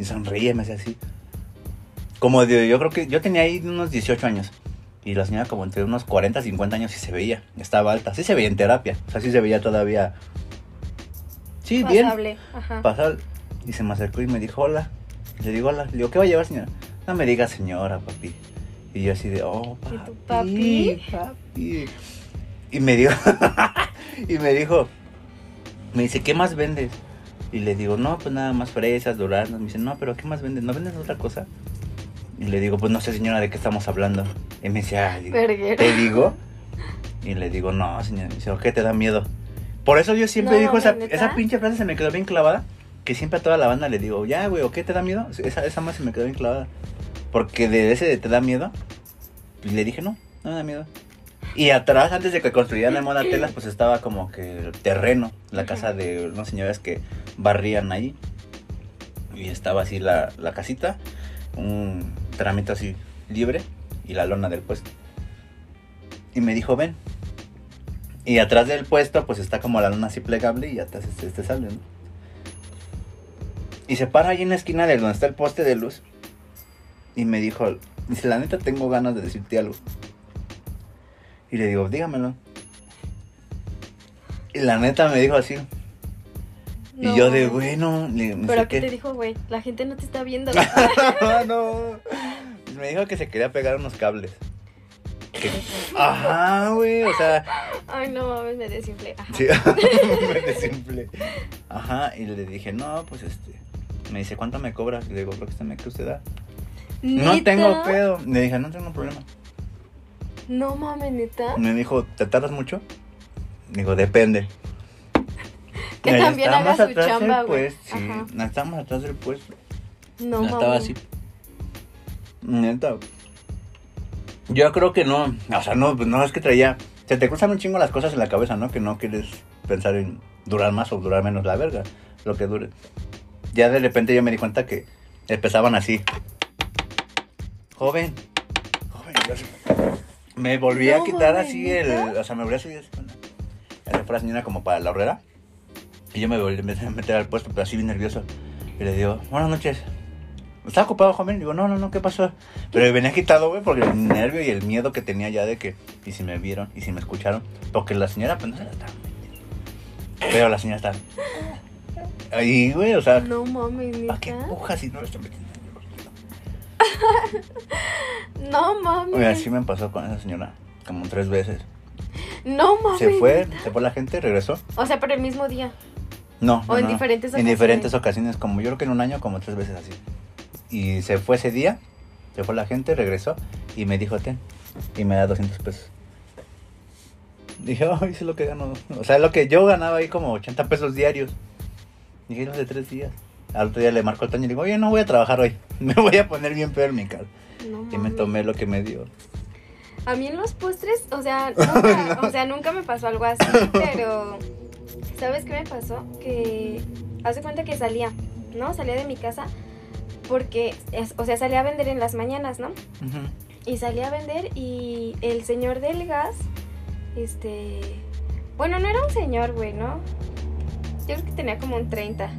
Y sonreía, me hacía así. Como de, yo creo que yo tenía ahí unos 18 años. Y la señora como entre unos 40, 50 años sí se veía. Estaba alta. Sí se veía en terapia. O sea, sí se veía todavía... Sí, bien. Pasable. Ajá. Pasó y se me acercó y me dijo hola. Y le digo hola. Le digo, ¿qué va a llevar, señora? No me diga señora, papi. Y yo así de, oh, ¿Y papi. tu papi? papi. Y me dijo, (laughs) y me dijo, me dice, ¿qué más vendes? Y le digo, no, pues nada más fresas, duraznos. Me dice, no, pero ¿qué más vendes? ¿No vendes otra cosa? Y le digo, pues no sé, señora, ¿de qué estamos hablando? Y me dice, ah, digo, Verguero. ¿te digo? Y le digo, no, señora. Me dice, ¿qué te da miedo? Por eso yo siempre No, digo, esa, esa pinche frase se me quedó bien clavada. Que siempre a toda la banda le digo, ya, güey, ¿o qué te da miedo? Esa, esa más se me quedó bien clavada. Porque de ese de te da miedo, pues le dije, no, no me da miedo. Y atrás, antes de que construyeran el Moda Telas, pues estaba como que el terreno, la casa de unas señoras que barrían ahí. Y estaba así la, la casita, un tramito así libre y la lona del puesto. Y me dijo, ven. Y atrás del puesto, pues está como la lona así plegable y atrás este, este sale, ¿no? Y se para ahí en la esquina de donde está el poste de luz. Y me dijo, dice, la neta tengo ganas de decirte algo. Y le digo, dígamelo. Y la neta me dijo así. No. Y yo de, bueno, le, ¿Pero sé qué te dijo, güey? La gente no te está viendo. (laughs) no. Me dijo que se quería pegar unos cables. Que- Ajá, güey, o sea, Ay, no mames, me desinflé. Ajá. sí, (laughs) (laughs) me desinflé. Ajá, y le dije, no, pues este. Me dice, ¿cuánto me cobra? Y le digo, lo que usted me que usted da. No tengo pedo. Le dije, no tengo problema. No mames, neta. Me dijo, ¿te tardas mucho? Digo, depende. (laughs) Que Ahí también haga su atrás chamba, güey. Sí, Ajá. estamos atrás del puesto. No mames. estaba así. Neta. Yo creo que no. O sea, no, pues no es que traía. Se te cruzan un chingo las cosas en la cabeza, ¿no? Que no quieres pensar en durar más o durar menos la verga. Lo que dure. Ya de repente yo me di cuenta que empezaban así. Joven. Joven. yo Me volví a quitar así el. O sea, me volví a subir así con la- Se fue la señora como para la horrera. Y yo me volví a meter al puesto, pero así bien nervioso. Y le digo, buenas noches. ¿Está ocupado, joven? Digo, no, no, no, ¿qué pasó? Pero venía quitado, güey, porque el nervio y el miedo que tenía ya de que, y si me vieron, y si me escucharon, porque la señora, pues no se la estaba metiendo. Pero la señora está. Ahí, güey, o sea, No mames, ¿para qué empujas si no lo estoy metiendo? (laughs) No mames. Oye, así me pasó con esa señora, como tres veces. No mames. Se fue, se fue la gente, regresó. O sea, pero el mismo día. No, O no, en no, diferentes En diferentes ocasiones, como yo creo que en un año, como tres veces así. Y se fue ese día, se fue la gente, regresó y me dijo, ten, y me da 200 pesos. Dije, ay, eso es lo que gano. O sea, lo que yo ganaba ahí como 80 pesos diarios. Dije, no, de tres días. Al otro día le marco al Toño y digo, oye, no voy a trabajar hoy. (laughs) Me voy a poner bien peor en mi casa. No Y me tomé lo que me dio. A mí en los postres, o sea, (laughs) nunca, o sea, nunca me pasó algo así, (laughs) pero ¿sabes qué me pasó? Que hace cuenta que salía, ¿no? Salía de mi casa porque, es- o sea, salía a vender en las mañanas, ¿no? Y salía a vender y el señor del gas, este, bueno, no era un señor, güey, ¿no? Yo creo que tenía como un 30.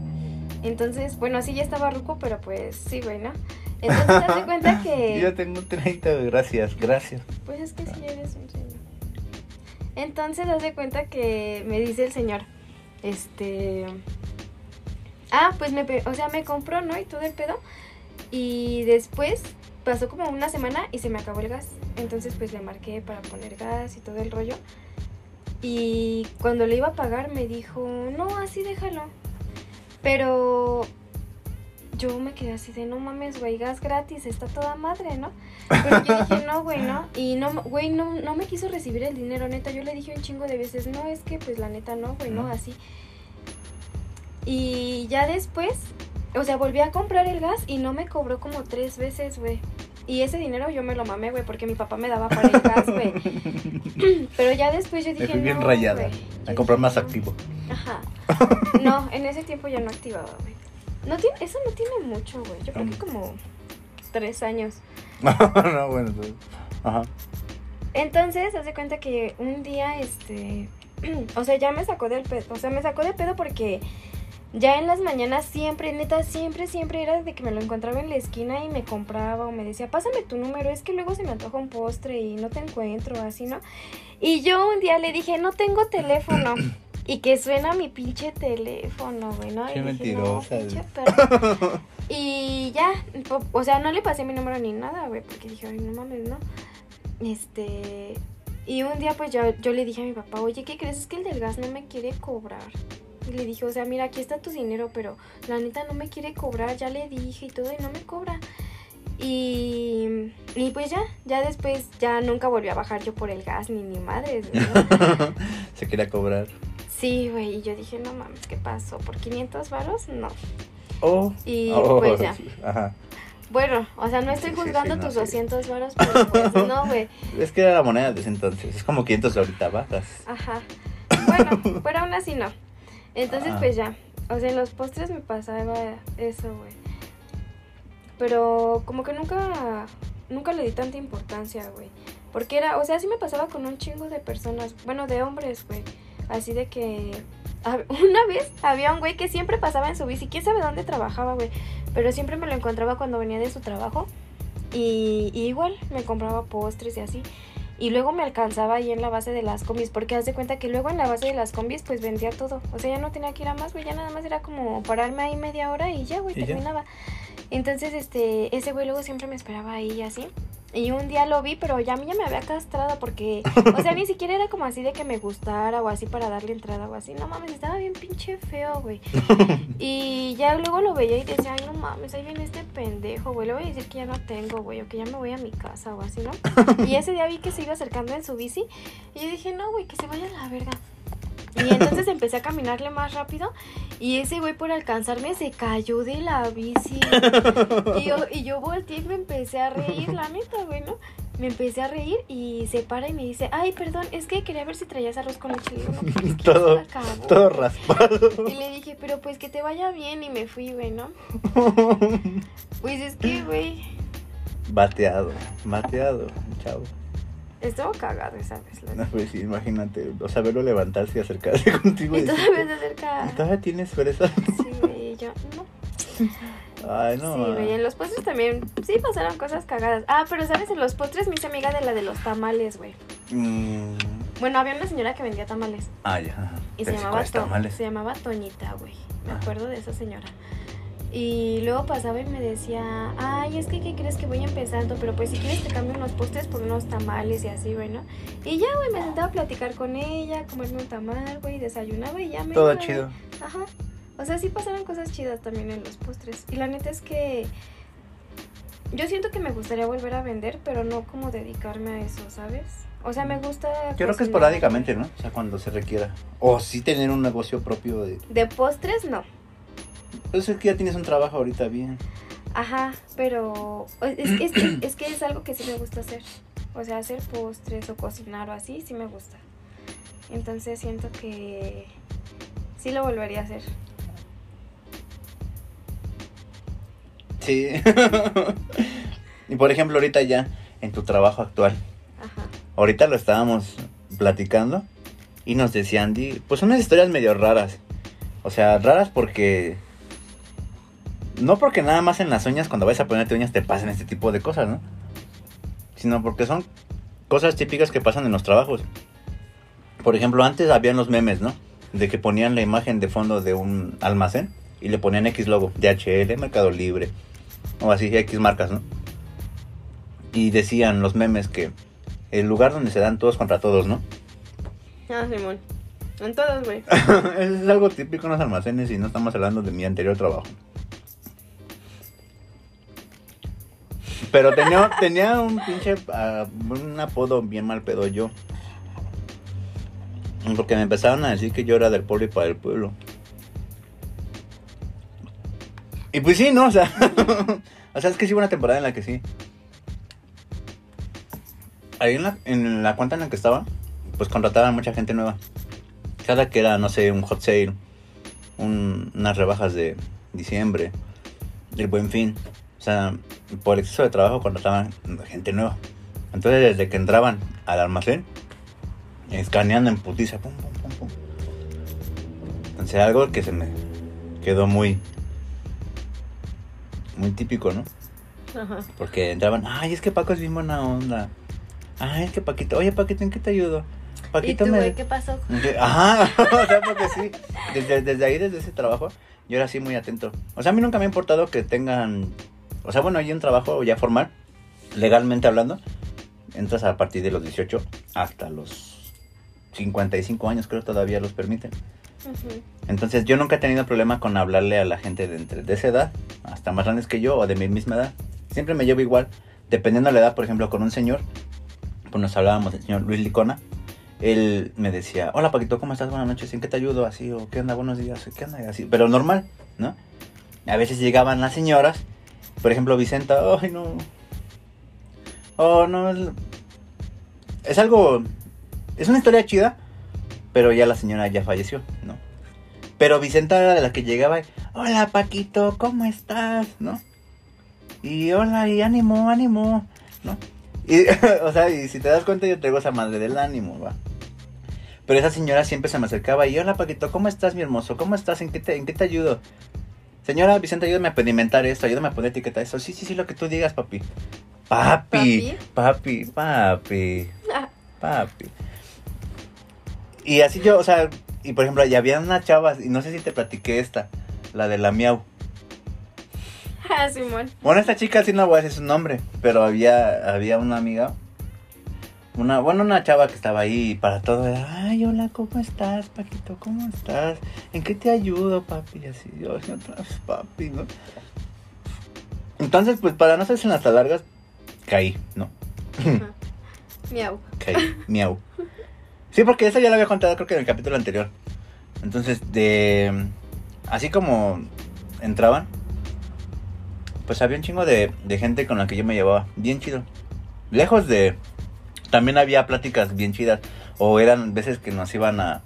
Entonces, bueno, sí ya estaba ruco, pero pues sí, güey, ¿no? Entonces, te cuenta (laughs) que... Yo tengo 30, gracias, gracias. Pues es que sí eres un señor. Entonces, haz de cuenta que me dice el señor, este... Ah, pues me, o sea, me compró, ¿no? Y todo el pedo. Y después pasó como una semana y se me acabó el gas. Entonces, pues le marqué para poner gas y todo el rollo. Y cuando le iba a pagar me dijo, no, así déjalo. Pero yo me quedé así de, no mames, güey, gas gratis, está toda madre, ¿no? Pero yo dije, no, güey, no. Y no, güey, no, no me quiso recibir el dinero, neta. Yo le dije un chingo de veces, no, es que pues la neta no, güey, no, así. Y ya después, o sea, volví a comprar el gas y no me cobró como tres veces, güey. Y ese dinero yo me lo mamé, güey, porque mi papá me daba para el gas, güey. (laughs) Pero ya después yo Me dije, fui bien no, rayada. A comprar más no. activo. Ajá. (laughs) No, en ese tiempo ya no activaba, güey. No tiene, eso no tiene mucho, güey. Yo creo que como tres años. (laughs) no, bueno, entonces. Ajá. Entonces, haz de cuenta que un día, este, (clears throat) o sea, ya me sacó del pedo, o sea, me sacó de pedo porque ya en las mañanas siempre, neta, siempre, siempre era de que me lo encontraba en la esquina y me compraba o me decía, pásame tu número, es que luego se me antoja un postre y no te encuentro, así, ¿no? Y yo un día le dije, no tengo teléfono. (coughs) Y que suena mi pinche teléfono, güey, ¿no? Qué y dije, no, mentirosa, güey. perro. (laughs) Y ya, o sea, no le pasé mi número ni nada, güey, porque dije, ay, no mames, ¿no? Este. Y un día, pues yo, yo le dije a mi papá, oye, ¿qué crees? Es que el del gas no me quiere cobrar. Y le dije, o sea, mira, aquí está tu dinero, pero la neta no me quiere cobrar. Ya le dije y todo, y no me cobra. Y, y pues ya, ya después, ya nunca volví a bajar yo por el gas, ni ni madres, ¿no? (laughs) Se quería cobrar. Sí, güey, y yo dije, no mames, ¿qué pasó? ¿Por 500 varos? No. Oh. Y oh, pues ya. Ajá. Bueno, o sea, no estoy Sí, sí, juzgando sí, no, tus sí. 200 varos, pero pues no, güey. (laughs) Es que era la moneda de ese entonces. Es como 500 ahorita bajas. Ajá. Bueno, pero aún así no. Entonces, Ah. pues ya. O sea, en los postres me pasaba eso, güey. Pero como que nunca, nunca le di tanta importancia, güey. Porque era, o sea, sí me pasaba con un chingo de personas, bueno, de hombres, güey. Así de que (laughs) una vez había un güey que siempre pasaba en su bici, quién sabe dónde trabajaba, güey. Pero siempre me lo encontraba cuando venía de su trabajo. Y, y igual me compraba postres y así. Y luego me alcanzaba ahí en la base de las combis, porque haz de cuenta que luego en la base de las combis pues vendía todo. O sea, ya no tenía que ir a más, güey, ya nada más era como pararme ahí media hora y ya, güey, ya. terminaba. Entonces, este, ese güey luego siempre me esperaba ahí y así. Y un día lo vi, pero ya a mí ya me había castrado porque, o sea, ni (laughs) siquiera era como así de que me gustara o así para darle entrada o así. No mames, estaba bien pinche feo, güey. (laughs) Y ya luego lo veía y decía, ay, no mames, ahí viene este pendejo, güey. Le voy a decir que ya no tengo, güey, o que ya me voy a mi casa o así, ¿no? (laughs) Y ese día vi que se iba acercando en su bici y yo dije, no, güey, que se vaya a la verga. Y entonces empecé a caminarle más rápido y ese güey por alcanzarme se cayó de la bici. Y yo, y yo volteé y me empecé a reír, la neta, güey, ¿no? Me empecé a reír y se para y me dice, ay, perdón, es que quería ver si traías arroz con leche. Le digo, no, pues, Todo- ya se acabó". Todo raspado. Y le dije, pero pues que te vaya bien y me fui, güey, ¿no? (laughs) Pues es que, güey, Bateado, bateado, chavo. Estuvo cagado esa vez. la No, pues sí, imagínate, o sea, verlo levantarse y acercarse (laughs) contigo. Y y todavía se acerca. "¿Y todavía tienes fresa? Sí, y yo, no. Ay, no. sí, güey, en los postres también, sí pasaron cosas cagadas. Ah, pero sabes, en los postres me hice amiga de la de los tamales, güey. Mm, Bueno, había una señora que vendía tamales Ah, ya. y se llamaba, ¿cuáles To- tamales? se llamaba Toñita, güey. Me Ah. acuerdo de esa señora. Y luego pasaba y me decía, ay, es que, ¿qué crees que voy empezando? Pero pues si quieres te cambio unos postres por unos tamales y así, güey, ¿no? Y ya, güey, me sentaba a platicar con ella, comerme un tamal, güey, desayunaba y ya me Todo iba, chido. Ajá. O sea, sí pasaron cosas chidas también en los postres. Y la neta es que yo siento que me gustaría volver a vender, pero no como dedicarme a eso, ¿sabes? O sea, me gusta... Yo creo que esporádicamente, ¿no? O sea, cuando se requiera. O sí tener un negocio propio de... De postres, no. Pues es que ya tienes un trabajo ahorita bien. Ajá, pero es, es que, es que es algo que sí me gusta hacer. O sea, hacer postres o cocinar o así, sí me gusta. Entonces siento que sí lo volvería a hacer. Sí. (laughs) y por ejemplo, ahorita ya, en tu trabajo actual, Ajá. ahorita lo estábamos platicando y nos decía Andy, pues unas historias medio raras. O sea, raras porque... No porque nada más en las uñas, cuando vayas a ponerte uñas, te pasen este tipo de cosas, ¿no? Sino porque son cosas típicas que pasan en los trabajos. Por ejemplo, antes habían los memes, ¿no? De que ponían la imagen de fondo de un almacén y le ponían X logo, DHL, Mercado Libre, o así, X marcas, ¿no? Y decían los memes que el lugar donde se dan todos contra todos, ¿no? Ah, Simón. En todos, güey. (laughs) es algo típico en los almacenes y no estamos hablando de mi anterior trabajo. Pero tenía, tenía un pinche, ah, un apodo bien mal pedo yo. Porque me empezaron a decir que yo era del pueblo y para el pueblo. Y pues sí, ¿no? O sea, (laughs) o sea, es que sí hubo una temporada en la que sí. Ahí en la, en la cuenta en la que estaba, pues contrataban mucha gente nueva. Cada que era, no sé, un hot sale, un- unas rebajas de diciembre, el buen fin. O sea, por exceso de trabajo contrataban gente nueva. Entonces, desde que entraban al almacén, escaneando en putiza, pum, pum, pum, pum. Entonces, algo que se me quedó muy, muy típico, ¿no? Ajá. Porque entraban, ay, es que Paco es bien buena onda. Ay, es que Paquito, oye, Paquito, ¿en qué te ayudo? ¿Y Paquito tú, me... qué pasó? Ajá, (laughs) o sea, porque sí, desde, desde ahí, desde ese trabajo, yo era así muy atento. O sea, a mí nunca me ha importado que tengan, o sea, bueno, hay un trabajo ya formal, legalmente hablando, entras a partir de los 18 hasta los 55 años, creo todavía los permiten. Entonces yo nunca he tenido problema con hablarle a la gente de, entre, de esa edad, hasta más grandes que yo o de mi misma edad. Siempre me llevo igual, dependiendo de la edad, por ejemplo, con un señor, pues nos hablábamos, el señor Luis Licona, él me decía, hola Paquito, ¿cómo estás? Buenas noches, ¿en qué te ayudo? Así, o qué onda, buenos días, qué onda, así, pero normal, ¿no? A veces llegaban las señoras, por ejemplo, Vicenta, ay no, oh no, es, algo, es una historia chida, pero ya la señora ya falleció, ¿no? Pero Vicenta era de la que llegaba y, hola Paquito, ¿cómo estás? ¿No? Y hola, y ánimo, ánimo, ¿no? Y, (laughs) o sea, y si te das cuenta yo traigo esa madre del ánimo, va. Pero esa señora siempre se me acercaba y, hola Paquito, ¿cómo estás, mi hermoso? ¿Cómo estás? ¿En qué te, en qué te ayudo? Señora Vicenta, ayúdame a pedimentar esto, ayúdame a poner etiqueta esto. Sí, sí, sí, lo que tú digas, papi. Papi, papi, papi, Ah, papi. Y así yo, o sea, y por ejemplo, ya había unas chavas, y no sé si te platiqué esta, la de la miau. ah, Simón. Bueno, esta chica sí no voy a decir su nombre, pero había, había una amiga, una, bueno, una chava que estaba ahí para todo era, ay, hola, ¿cómo estás, Paquito? ¿Cómo estás? ¿En qué te ayudo, papi? Y así, yo, "Ay, otra vez, papi, ¿no? Entonces, pues para no hacerse en las largas, caí, ¿no? Miau. Caí, miau. Sí, porque eso ya lo había contado creo que en el capítulo anterior. Entonces, de... Así como entraban, pues había un chingo de, de gente con la que yo me llevaba. Bien chido. Lejos de... También había pláticas bien chidas. O eran veces que nos iban a...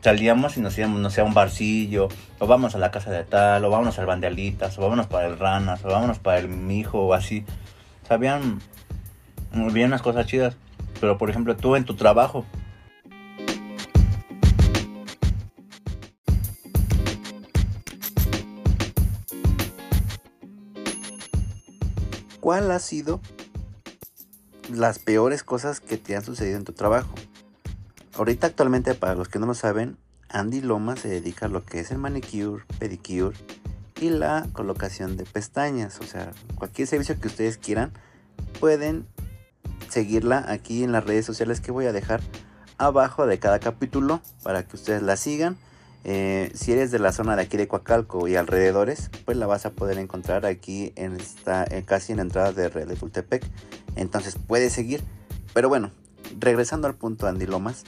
Salíamos y nos íbamos, no sé, a un barcillo. O vamos a la casa de tal. O vámonos al Bandealitas. O vámonos para el Ranas. O vámonos para el Mijo. O así. O sea, habían... Habían unas cosas chidas. Pero, por ejemplo, tú en tu trabajo. ¿Cuál ha sido las peores cosas que te han sucedido en tu trabajo? Ahorita actualmente, para los que no lo saben, Andy Loma se dedica a lo que es el manicure, pedicure y la colocación de pestañas. O sea, cualquier servicio que ustedes quieran, pueden seguirla aquí en las redes sociales que voy a dejar abajo de cada capítulo para que ustedes la sigan Eh, si eres de la zona de aquí de Coacalco y alrededores, pues la vas a poder encontrar aquí en esta, eh, casi en la entrada de Red de Tultepec. Entonces puedes seguir. Pero bueno, regresando al punto Andy Lomas.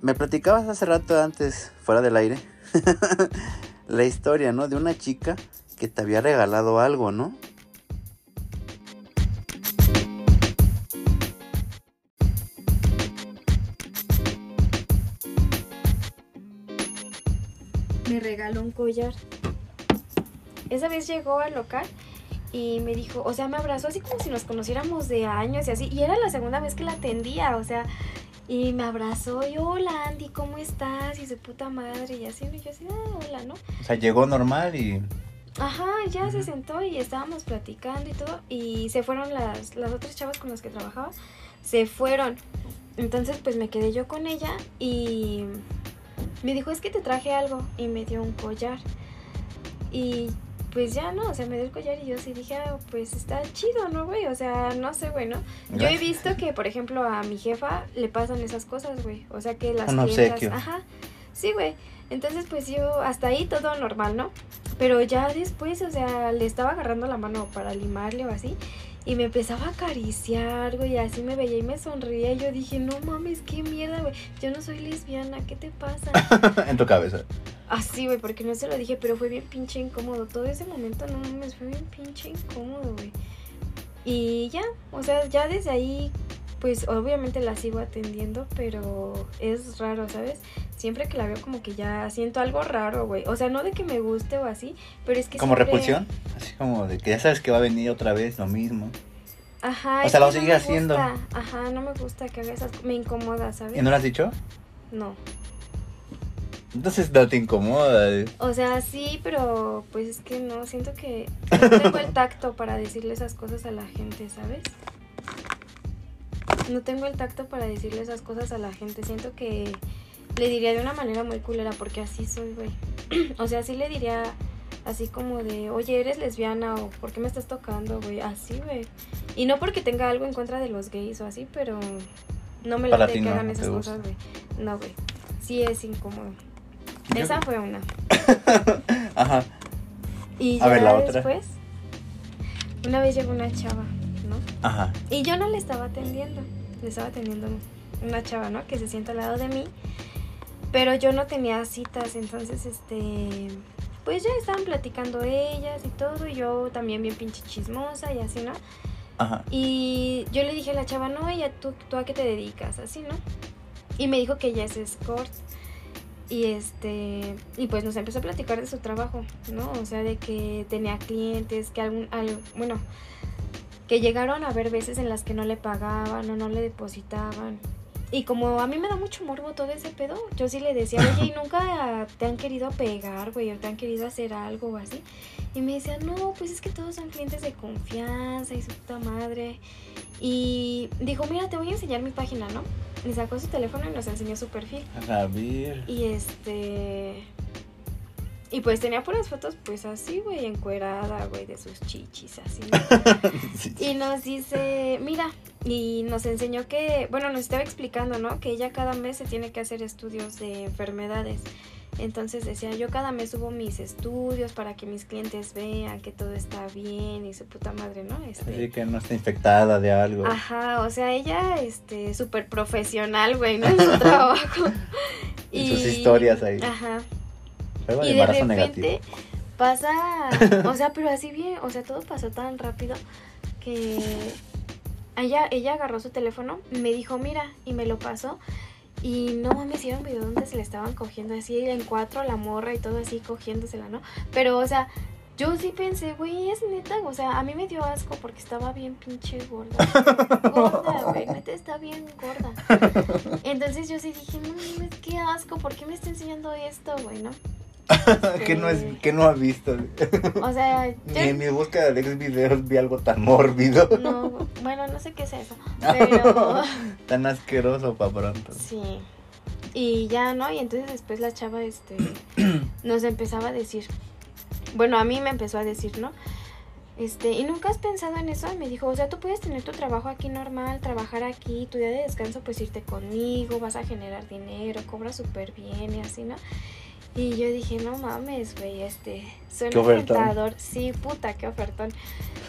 Me platicabas hace rato antes, fuera del aire, (laughs) la historia, ¿no? De una chica que te había regalado algo, ¿no? Regaló un collar. Esa vez llegó al local y me dijo, o sea, me abrazó así como si nos conociéramos de años y así. Y era la segunda vez que la atendía, o sea, y me abrazó y hola Andy, ¿cómo estás? Y su puta madre y así, y yo así, ah, hola, ¿no? O sea, llegó normal y... Ajá, ya se sentó y estábamos platicando y todo. Y se fueron las, las otras chavas con las que trabajaba. Se fueron. Entonces pues me quedé yo con ella y me dijo, es que te traje algo. Y me dio un collar. Y pues ya no, o sea, me dio el collar y yo sí dije, ah, pues está chido, ¿no, güey? O sea, no sé, güey, ¿no? Yo he visto que, por ejemplo, a mi jefa le pasan esas cosas, güey. O sea, que las Un obsequio. Ajá. Sí, güey. Entonces, pues yo, hasta ahí todo normal, ¿no? Pero ya después, o sea, le estaba agarrando la mano para limarle o así. Y me empezaba a acariciar, güey, y así me veía y me sonría. Y yo dije, no mames, qué mierda, güey. Yo no soy lesbiana, ¿qué te pasa? (laughs) en tu cabeza. Así, güey, porque no se lo dije, pero fue bien pinche incómodo. Todo ese momento, no mames, fue bien pinche incómodo, güey. Y ya, o sea, ya desde ahí, pues obviamente la sigo atendiendo, pero es raro, ¿sabes? Siempre que la veo como que ya siento algo raro, güey. O sea, no de que me guste o así, pero es que... ¿Como siempre- repulsión? Así como de que ya sabes que va a venir otra vez lo mismo. Ajá. O sea, lo no sigue me haciendo. gusta. Ajá, no me gusta que haga esas... Me incomoda, ¿sabes? ¿Y no lo has dicho? No. Entonces no te incomoda. eh. O sea, sí, pero pues es que no, siento que no tengo el (laughs) tacto para decirle esas cosas a la gente, ¿sabes? No tengo el tacto para decirle esas cosas a la gente. Siento que le diría de una manera muy culera porque así soy, güey. (clears throat) o sea, sí le diría así como de, oye, eres lesbiana o ¿por qué me estás tocando, güey? Así, güey. Y no porque tenga algo en contra de los gays o así, pero no me ti que no, hagan esas cosas, güey. No, güey. Sí es incómodo. Yo- Esa fue una. (laughs) Ajá. Y A ya ver, la otra. después, una vez llegó una chava. Ajá. Y yo no le estaba atendiendo, le estaba atendiendo una chava, ¿no? Que se sienta al lado de mí, pero yo no tenía citas, entonces, este, pues ya estaban platicando ellas y todo, y yo también bien pinche chismosa y así, ¿no? Ajá. Y yo le dije a la chava, no, ella, ¿tú, tú a qué te dedicas? Así, ¿no? Y me dijo que ella es escort. Y este, y pues nos empezó a platicar de su trabajo, ¿no? O sea, de que tenía clientes, que algún, al- bueno, que llegaron a haber veces en las que no le pagaban o no le depositaban. Y como a mí me da mucho morbo todo ese pedo, yo sí le decía, oye, ¿y nunca te han querido pegar, güey? ¿O te han querido hacer algo o así? Y me decía, no, pues es que todos son clientes de confianza y su puta madre. Y dijo, mira, te voy a enseñar mi página, ¿no? Y sacó su teléfono y nos enseñó su perfil. A ver. Y este. Y pues tenía puras fotos, pues así, güey, encuerada, güey, de sus chichis, así. (laughs) Y nos dice, mira, y nos enseñó que, bueno, nos estaba explicando, ¿no? Que ella cada mes se tiene que hacer estudios de enfermedades. Entonces decía, yo cada mes subo mis estudios para que mis clientes vean que todo está bien y su puta madre, ¿no? Este, Así que no está infectada de algo. Ajá, o sea, ella, este, súper profesional, güey, ¿no? En su (laughs) trabajo. Y sus historias ahí. Ajá. Prueba de Y de repente negativo. pasa, (laughs) o sea, pero así bien, o sea, todo pasó tan rápido que ella, ella agarró su teléfono, me dijo, mira, y me lo pasó. Y no mames, un video donde se le estaban cogiendo así en cuatro la morra y todo así cogiéndosela, ¿no? Pero, o sea, yo sí pensé, güey, es neta, o sea, a mí me dio asco porque estaba bien pinche gorda. (laughs) Gorda, güey, neta está bien gorda. Entonces yo sí dije, no mames, qué asco, ¿por qué me está enseñando esto, güey, no? (laughs) que no es, que no ha visto. O sea, (laughs) Ni en mi búsqueda de ex videos vi algo tan mórbido. no, (laughs) bueno, no sé qué es eso, pero tan asqueroso pa' pronto. sí. Y ya, ¿no? Y entonces después la chava este (clears throat) nos empezaba a decir, bueno, a mí me empezó a decir, ¿no? Este, ¿y nunca has pensado en eso? Y me dijo, o sea, tú puedes tener tu trabajo aquí normal, trabajar aquí, tu día de descanso, pues irte conmigo, vas a generar dinero, cobras súper bien y así, ¿no? Y yo dije, no mames, güey, este, suena tentador. Sí, puta, qué ofertón.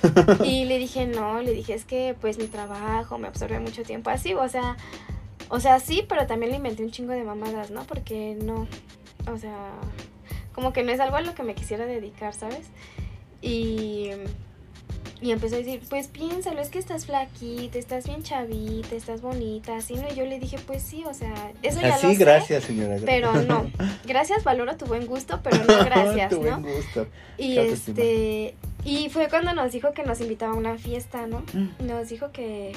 (laughs) y le dije, no, le dije, es que pues mi trabajo me absorbe mucho tiempo. Así, o sea, o sea, sí, pero también le inventé un chingo de mamadas, ¿no? Porque no, o sea, como que no es algo a lo que me quisiera dedicar, ¿sabes? Y, y empezó a decir, pues piénsalo, es que estás flaquita, estás bien chavita, estás bonita, así, ¿no? Y yo le dije, pues sí, o sea, eso ya Así, lo sé. gracias, señora. Pero no, (laughs) gracias, valoro tu buen gusto, pero no (laughs) gracias, Tu ¿no? buen gusto. Y Qué este, y fue cuando nos dijo que nos invitaba a una fiesta, ¿no? Mm. Nos dijo que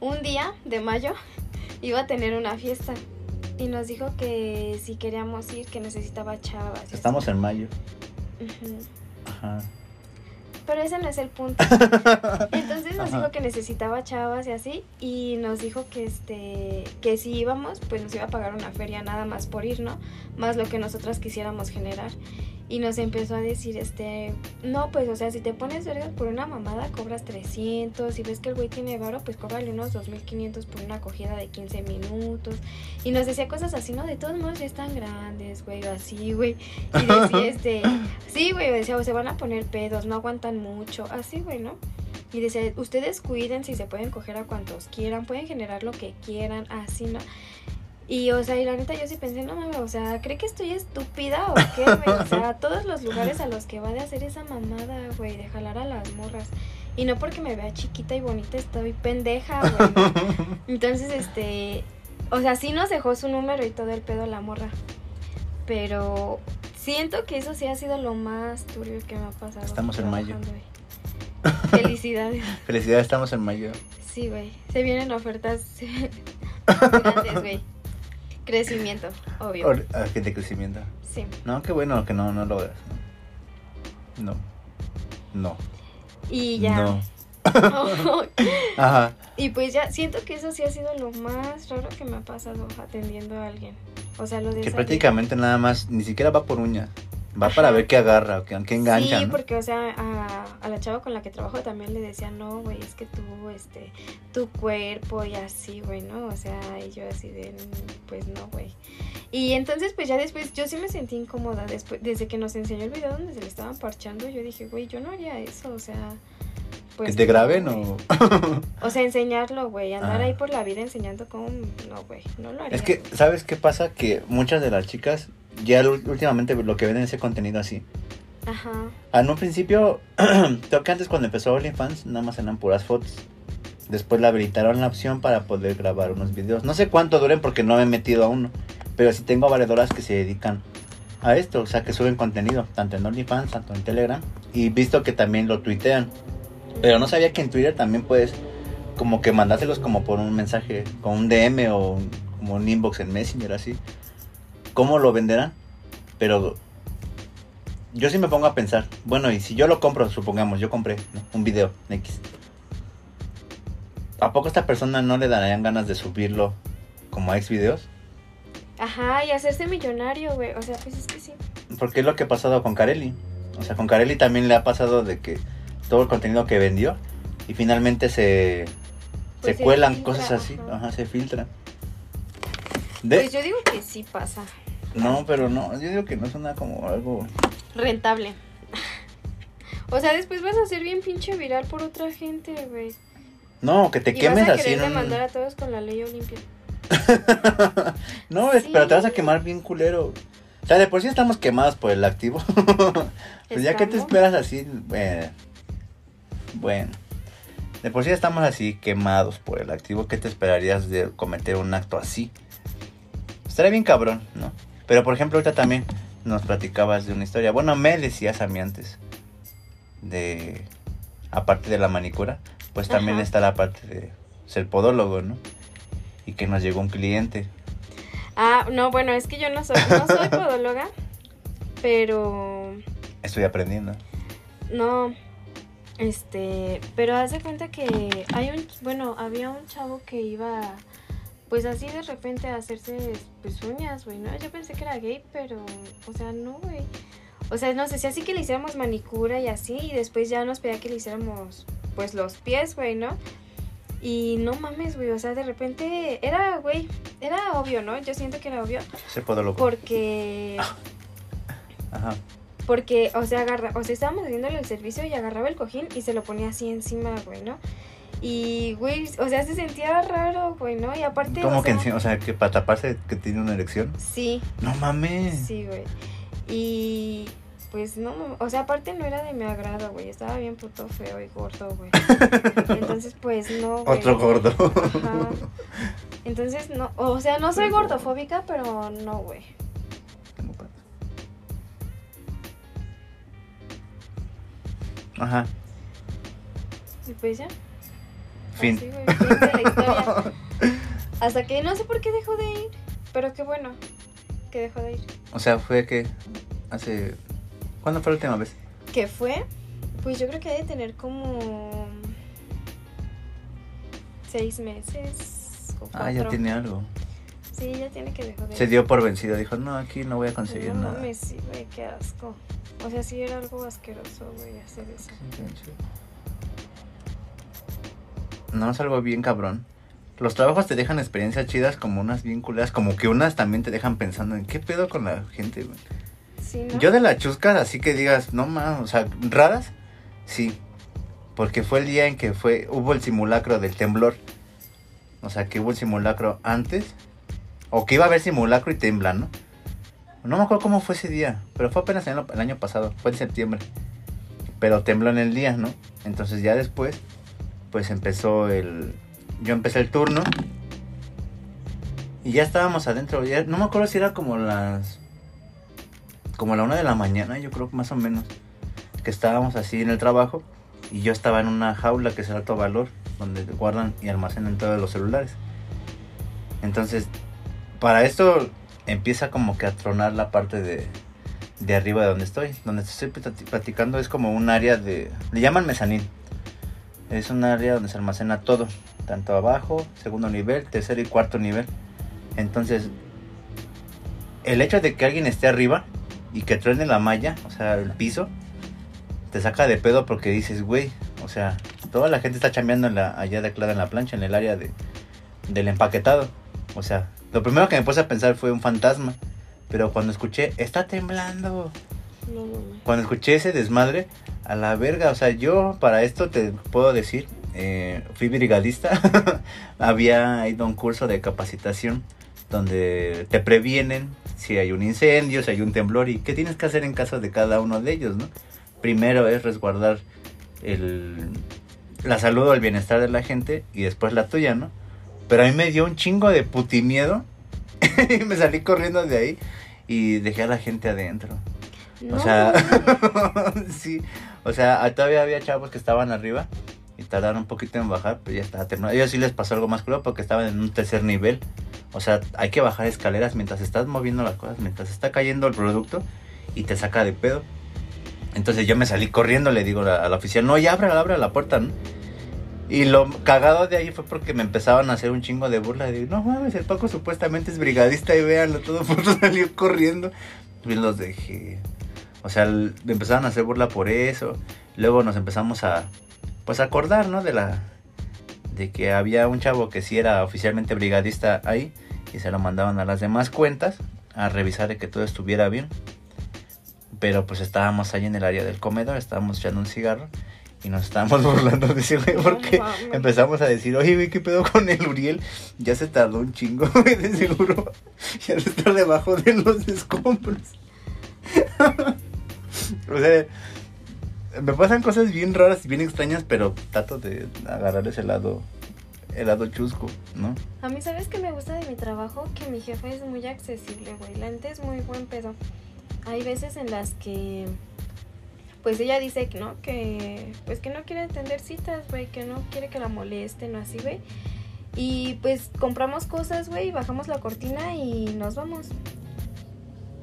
un día de mayo (laughs) iba a tener una fiesta. Y nos dijo que si queríamos ir, que necesitaba chavas. así. Estamos en mayo. Ajá. Pero ese no es el punto. (laughs) Entonces nos Ajá. dijo que necesitaba chavas y así. Y nos dijo que este que si íbamos, pues nos iba a pagar una feria nada más por ir, ¿no? Más lo que nosotras quisiéramos generar. Y nos empezó a decir, este, no, pues, o sea, si te pones vergas por una mamada, cobras 300. Si ves que el güey tiene varo, pues cóbrale unos 2.500 por una acogida de 15 minutos. Y nos decía cosas así, ¿no? De todos modos ya están grandes, güey, así, güey. Y decía, (laughs) este, sí, güey, decía, o se van a poner pedos, no aguantan mucho. Así, güey, ¿no? Y decía, ustedes cuiden si se pueden coger a cuantos quieran, pueden generar lo que quieran, así, ¿no? Y, o sea, y la neta yo sí pensé, no mames, o sea, ¿cree que estoy estúpida o qué, güey? O sea, (laughs) todos los lugares a los que va de hacer esa mamada, güey, de jalar a las morras. Y no porque me vea chiquita y bonita, estoy pendeja, güey. ¿no? (laughs) Entonces, este, o sea, sí nos dejó su número y todo el pedo la morra. Pero siento que eso sí ha sido lo más turbio que me ha pasado. Estamos en mayo. ahí. (laughs) Felicidades. Felicidades, estamos en mayo. Sí, güey. Se vienen ofertas grandes, güey. Crecimiento, obvio. Or- ah, que de crecimiento. Sí. No, qué bueno que no, no lo veas. No. No. Y ya. No. (laughs) Ajá. y pues ya siento que eso sí ha sido lo más raro que me ha pasado atendiendo a alguien. O sea, lo de Que prácticamente nada más, ni siquiera va por uñas. Va Ajá. para ver qué agarra, qué, qué engancha. Sí, ¿no? porque, o sea, a, a la chava con la que trabajo también le decía, no, güey, es que tú, este, tu cuerpo y así, güey, ¿no? O sea, y yo así de, "Mm, pues no, güey. Y entonces, pues ya después, yo sí me sentí incómoda después, desde que nos enseñó el video donde se le estaban parchando, yo dije, güey, yo no haría eso, o sea... Pues que te no, graben o... O sea, enseñarlo, güey, andar Ah. ahí por la vida enseñando cómo, no, güey, no lo haría. Es que, ¿sabes qué pasa? Que muchas de las chicas ya últimamente lo que ven es ese contenido así. Ajá, En un principio, (clears throat) creo que antes cuando empezó OnlyFans, nada más eran puras fotos. Después le habilitaron la opción para poder grabar unos videos. No sé cuánto duren porque no me he metido a uno. Pero sí tengo variadoras que se dedican a esto. O sea, que suben contenido, tanto en OnlyFans, tanto en Telegram. Y visto que también lo tuitean. Pero no sabía que en Twitter también puedes como que mandárselos como por un mensaje, con un DM o un- como un inbox en Messenger así. ¿Cómo lo venderán? Pero yo sí me pongo a pensar, bueno, y si yo lo compro, supongamos, yo compré ¿no? un video X. ¿A poco a esta persona no le darían ganas de subirlo como a ex videos? ajá, y hacerse millonario, güey, o sea, pues es que sí. Porque es lo que ha pasado con Carelli. O sea, con Carelli también le ha pasado de que todo el contenido que vendió y finalmente se, Pues se se cuelan filtra, cosas así, ajá. ajá, se filtran. De, Pues yo digo que sí pasa. No, pero no, yo digo que no suena como algo... Rentable. (laughs) O sea, después vas a ser bien pinche viral por otra gente, güey. No, que te Y quemes vas a así querer en un... demandar a todos con la ley Olimpia. (laughs) no, Sí. pero te vas a quemar bien culero. O sea, de por sí estamos quemados por el activo. (laughs) pues ya que te esperas así, bueno. Bueno. De por sí estamos así quemados por el activo. ¿Qué te esperarías de cometer un acto así? Estaría bien cabrón, ¿no? Pero por ejemplo, ahorita también nos platicabas de una historia. Bueno, me decías a mí antes. De. Aparte de la manicura, pues también Ajá. está la parte de ser podólogo, ¿no? Y que nos llegó un cliente. Ah, no, bueno, es que yo no soy, no soy (laughs) podóloga, pero Estoy aprendiendo. no, este, pero haz de cuenta que hay un, bueno, había un chavo que iba, pues así de repente hacerse, pues uñas, güey, ¿no? Yo pensé que era gay, pero, o sea, no, güey. O sea, nos decía así que le hiciéramos manicura y así, y después ya nos pedía que le hiciéramos, pues los pies, güey, ¿no? Y no mames, güey, o sea, de repente era, güey, era obvio, ¿no? Yo siento que era obvio. Se puede loco. Porque... (laughs) Ajá. Porque, o sea, agarra, o sea, estábamos haciéndole el servicio y agarraba el cojín y se lo ponía así encima, güey, ¿no? Y, güey, o sea, se sentía raro, güey, ¿no? Y aparte... ¿Cómo o que sea? O sea, que para taparse que tiene una erección. Sí, No mames. sí, güey. Y, pues, no, o sea, aparte no era de mi agrado, güey. Estaba bien puto feo y gordo, güey. (laughs) Entonces, pues, no, güey. Otro gordo. Ajá. Entonces, no, o sea, no soy gordofóbica, pero no, güey. Ajá. Y pues ya. Fin. Así, güey, fin de la historia. (laughs) Hasta que no sé por qué dejó de ir, pero qué bueno que dejó de ir. O sea, fue que hace... ¿Cuándo fue la última vez? ¿Qué fue? Pues yo creo que debe tener como seis meses. O Ah, ya tiene algo. Sí, ya tiene que dejó de Se ir. dio por vencido. Dijo, no, aquí no voy a conseguir no nada. mames, sí, güey, qué asco. O sea, sí era algo asqueroso, güey, hacer eso. No, es algo bien cabrón. Los trabajos te dejan experiencias chidas como unas bien culeras, como que unas también te dejan pensando en qué pedo con la gente, güey. Sí, ¿no? Yo de la chusca, así que digas, no más, o sea, raras, sí. Porque fue el día en que fue, hubo el simulacro del temblor. O sea, que hubo el simulacro antes. O que iba a haber simulacro y tembla, ¿no? No me acuerdo cómo fue ese día, pero fue apenas el año pasado, fue en septiembre. Pero tembló en el día, ¿no? Entonces ya después, pues empezó el... Yo empecé el turno. Y ya estábamos adentro. Ya, no me acuerdo si era como las... Como la una de la mañana, yo creo más o menos. Que estábamos así en el trabajo. Y yo estaba en una jaula que es el alto valor. Donde guardan y almacenan todos los celulares. Entonces, para esto empieza como que a tronar la parte de, de arriba de donde estoy. Donde estoy plati- platicando es como un área de... Le llaman mezanín. Es un área donde se almacena todo. Tanto abajo, segundo nivel, tercer y cuarto nivel. Entonces, el hecho de que alguien esté arriba y que truene la malla, o sea, el piso, te saca de pedo porque dices, güey, o sea, toda la gente está chambeando la, allá de clara en la plancha, en el área de, del empaquetado. O sea, lo primero que me puse a pensar fue un fantasma. Pero cuando escuché, está temblando. Cuando escuché ese desmadre, a la verga, o sea, yo para esto te puedo decir, eh, fui brigadista, (laughs) había ido a un curso de capacitación donde te previenen si hay un incendio, si hay un temblor y qué tienes que hacer en caso de cada uno de ellos, ¿no? Primero es resguardar el, la salud o el bienestar de la gente y después la tuya, ¿no? Pero a mí me dio un chingo de putimiedo (laughs) y me salí corriendo de ahí y dejé a la gente adentro. No, O sea, (laughs) sí, o sea, ah, todavía había chavos que estaban arriba y tardaron un poquito en bajar, pero ya estaba terminado. A ellos sí les pasó algo más cruel porque estaban en un tercer nivel. O sea, hay que bajar escaleras mientras estás moviendo las cosas, mientras está cayendo el producto y te saca de pedo. Entonces yo me salí corriendo, le digo a, la oficial, no, ya abre, abre la puerta, ¿no? Y lo cagado de ahí fue porque me empezaban a hacer un chingo de burla. Digo, no mames, el Paco supuestamente es brigadista y véanlo, todo mundo (laughs) salió corriendo. Y los dejé. O sea, el- empezaron a hacer burla por eso. Luego nos empezamos a, pues, acordar, ¿no? De la, de que había un chavo que sí era oficialmente brigadista ahí. Y se lo mandaban a las demás cuentas a revisar de que todo estuviera bien. Pero pues estábamos ahí en el área del comedor, estábamos echando un cigarro. Y nos estábamos (laughs) burlando de ese güey porque empezamos a decir, oye, güey, ¿qué pedo con el Uriel? Ya se tardó un chingo, (laughs) güey, de seguro. Ya estar debajo de los escombros. (laughs) (laughs) o sea, me pasan cosas bien raras y bien extrañas, pero trato de agarrar ese lado, el lado chusco, ¿no? A mí, ¿sabes qué me gusta de mi trabajo? Que mi jefe es muy accesible, güey. La neta es muy buen pedo. Hay veces en las que, pues ella dice que no, que, pues que no quiere atender citas, güey, que no quiere que la molesten o así, güey. Y pues compramos cosas, güey, bajamos la cortina y nos vamos.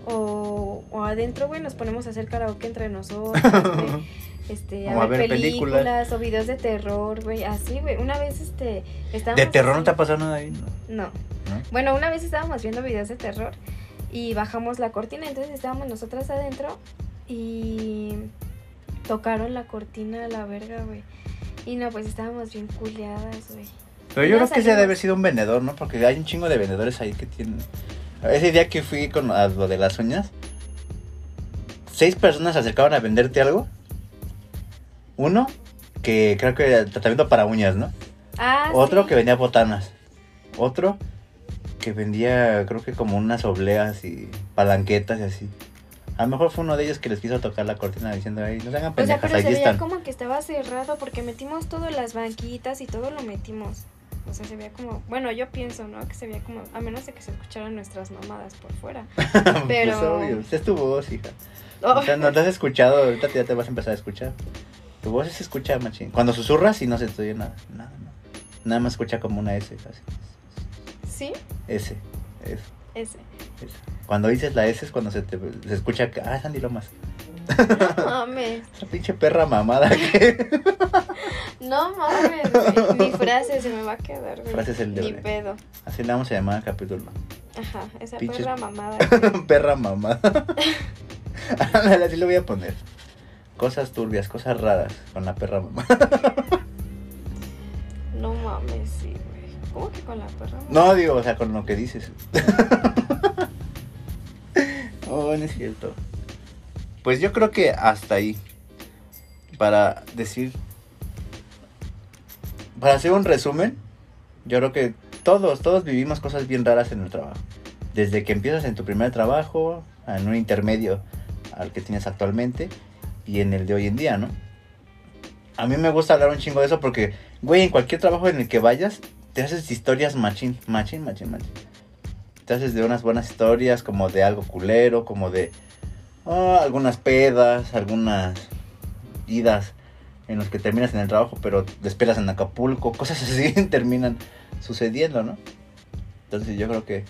O, o adentro, güey, nos ponemos a hacer karaoke entre nosotros, güey. (laughs) Este, a, O a ver, películas. películas, o videos de terror, güey, así, güey. Una vez, este, estábamos... ¿De terror no te ha pasado nada ahí? No. no. ¿No? Bueno, una vez estábamos viendo videos de terror y bajamos la cortina, entonces estábamos nosotras adentro y tocaron la cortina a la verga, güey. Y no, pues estábamos bien culeadas, güey. Pero yo creo que ese debe haber sido un vendedor, ¿no? Porque hay un chingo de vendedores ahí que tienen. Ese día que fui con a lo de las uñas, seis personas se acercaban a venderte algo. Uno, que creo que era tratamiento para uñas, ¿no? Ah, Otro sí. que vendía botanas. Otro que vendía, creo que como unas obleas y palanquetas y así. A lo mejor fue uno de ellos que les quiso tocar la cortina diciendo, ay, no se hagan O sea, pendejas, pero se aquí veía están. como que estaba cerrado porque metimos todas las banquitas y todo lo metimos. O sea, se veía como, bueno, yo pienso, ¿no? Que se veía como, a menos de que se escucharan nuestras mamadas por fuera. (laughs) pero- Pues obvio, es tu voz, hija. Oh, O sea, no te has escuchado, ahorita ya te vas a empezar a escuchar. Tu voz se escucha, machín. Cuando susurras y no se te oye nada, nada, nada. Nada más escucha como una S, sí, S, S. S. Cuando dices la S es cuando se te se escucha ah, Sandy Lomas. No mames, Esa pinche perra mamada que... (laughs) no mames, güey. Mi frase se me va a quedar, güey. Frase es el de Ni pedo. Así le vamos a llamar al capítulo. Ajá, esa Pinches- perra mamada. (laughs) perra mamada. (laughs) Así lo voy a poner. Cosas turbias, cosas raras con la perra mamada. No mames, sí, güey. ¿Cómo que con la perra? No, digo, o sea, con lo que dices. oh, no es cierto. Pues yo creo que hasta ahí. Para decir. Para hacer un resumen, yo creo que todos, todos vivimos cosas bien raras en el trabajo. Desde que empiezas en tu primer trabajo, en un intermedio al que tienes actualmente y en el de hoy en día, ¿no? A mí me gusta hablar un chingo de eso porque, güey, en cualquier trabajo en el que vayas, te haces historias machín, machín, machín, machín. Te haces de unas buenas historias, como de algo culero, como de ah, algunas pedas, algunas idas en los que terminas en el trabajo, pero te esperas en Acapulco, cosas así (laughs) terminan sucediendo, ¿no? Entonces yo creo que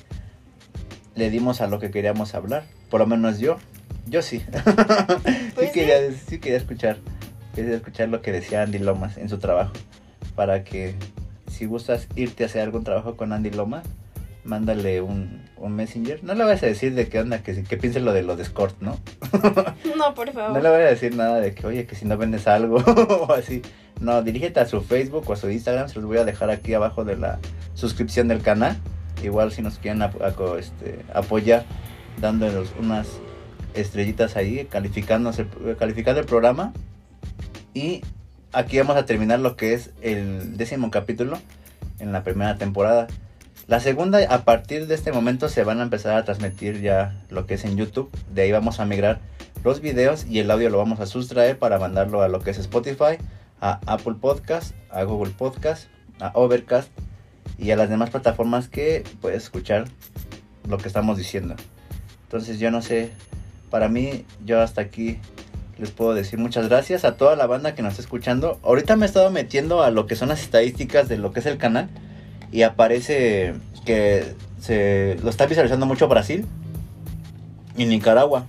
le dimos a lo que queríamos hablar, por lo menos yo, yo sí. (laughs) Pues sí, quería, sí quería escuchar, quería escuchar lo que decía Andy Lomas en su trabajo, para que si gustas irte a hacer algún trabajo con Andy Lomas, mándale un, un messenger. No le vayas a decir de qué onda, que, que piense lo de lo de escort, ¿no? (laughs) No, por favor. No le voy a decir nada de que, oye, que si no vendes algo (laughs) o así. No, dirígete a su Facebook o a su Instagram. Se los voy a dejar aquí abajo de la suscripción del canal. Igual si nos quieren ap- este, apoyar, dándonos unas estrellitas ahí, calificándose, calificando el programa. Y aquí vamos a terminar lo que es el décimo capítulo en la primera temporada. La segunda, a partir de este momento, se van a empezar a transmitir ya lo que es en YouTube. De ahí vamos a migrar los videos y el audio lo vamos a sustraer para mandarlo a lo que es Spotify, a Apple Podcast, a Google Podcast, a Overcast y a las demás plataformas que puedes escuchar lo que estamos diciendo. Entonces yo no sé, para mí yo hasta aquí les puedo decir muchas gracias a toda la banda que nos está escuchando. Ahorita me he estado metiendo a lo que son las estadísticas de lo que es el canal y aparece que se lo está visualizando mucho Brasil y Nicaragua.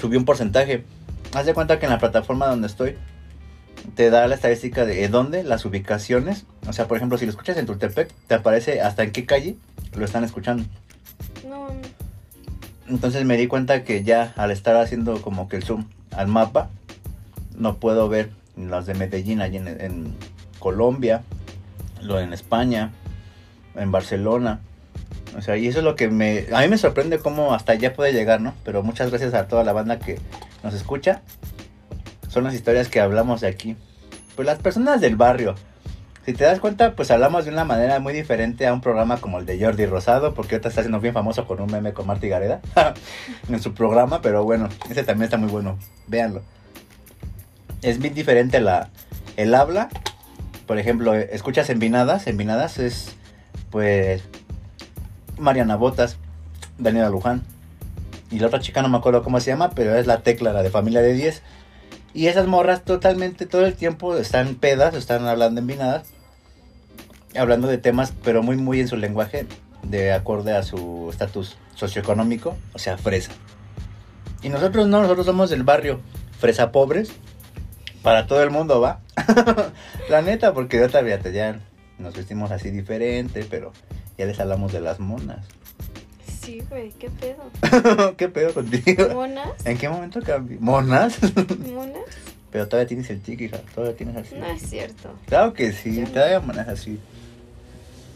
Subió un porcentaje. Haz de cuenta que en la plataforma donde estoy te da la estadística de dónde, las ubicaciones. O sea, por ejemplo, si lo escuchas en Tultepec, te aparece hasta en qué calle lo están escuchando. No, Entonces me di cuenta que ya al estar haciendo como que el zoom al mapa, no puedo ver los de Medellín, allí en, en Colombia, lo en España, en Barcelona. O sea, y eso es lo que me... A mí me sorprende cómo hasta allá puede llegar, ¿no? Pero muchas gracias a toda la banda que nos escucha. Son las historias que hablamos de aquí. Pues las personas del barrio. Si te das cuenta, pues hablamos de una manera muy diferente a un programa como el de Jordi Rosado, porque ahorita está siendo bien famoso con un meme con Marty Gareda (laughs) en su programa, pero bueno, ese también está muy bueno, véanlo. Es bien diferente la, el habla, por ejemplo, escuchas Envinadas, Envinadas es pues Mariana Botas, Daniela Luján, y la otra chica no me acuerdo cómo se llama, pero es la tecla, la de familia de 10. Y esas morras totalmente todo el tiempo están pedas, están hablando envinadas, hablando de temas, pero muy, muy en su lenguaje, de acorde a su estatus socioeconómico, o sea, fresa. Y nosotros no, nosotros somos del barrio, fresa pobres, para todo el mundo, ¿va? (laughs) La neta, porque yo todavía ya nos vestimos así diferente, pero ya les hablamos de las monas. sí, güey, qué pedo. (laughs) ¿Qué pedo contigo? ¿Monas? ¿En qué momento cambió? ¿Monas? ¿Monas? Pero todavía tienes el tic, hija. Todavía tienes así. No es cierto. Claro que sí, no. todavía manejas así.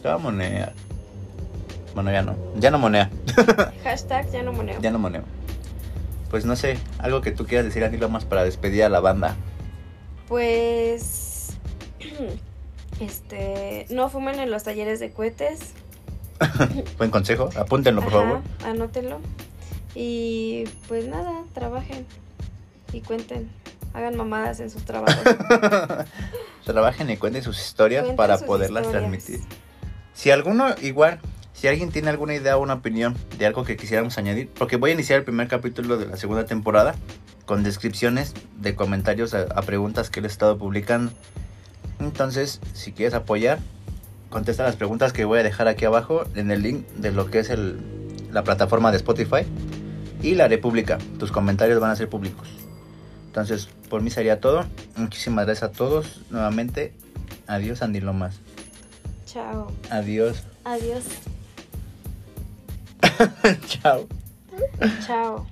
Te va a monear. Bueno, ya no. Ya no monea. (laughs) Hashtag ya no moneo. ya no moneo. Pues no sé, algo que tú quieras decir, Anilo, más para despedir a la banda. Pues. (clears throat) Este. No fumen en los talleres de cohetes. (laughs) Buen consejo. Apúntenlo, por favor. Anótenlo. Y pues nada, trabajen. Y cuenten. Hagan mamadas en sus trabajos. (laughs) Trabajen y cuenten sus historias Cuenten para sus poderlas historias. transmitir. Si alguno, igual, si alguien tiene alguna idea o una opinión de algo que quisiéramos añadir, porque voy a iniciar el primer capítulo de la segunda temporada con descripciones de comentarios a, a preguntas que ha estado publicando. Entonces, si quieres apoyar, contesta las preguntas que voy a dejar aquí abajo en el link de lo que es el, la plataforma de Spotify y la haré pública. Tus comentarios van a ser públicos. Entonces, por mí sería todo. Muchísimas gracias a todos. Nuevamente, adiós, Andy Lomas. Chao. Adiós. Adiós. (laughs) Chao. Chao.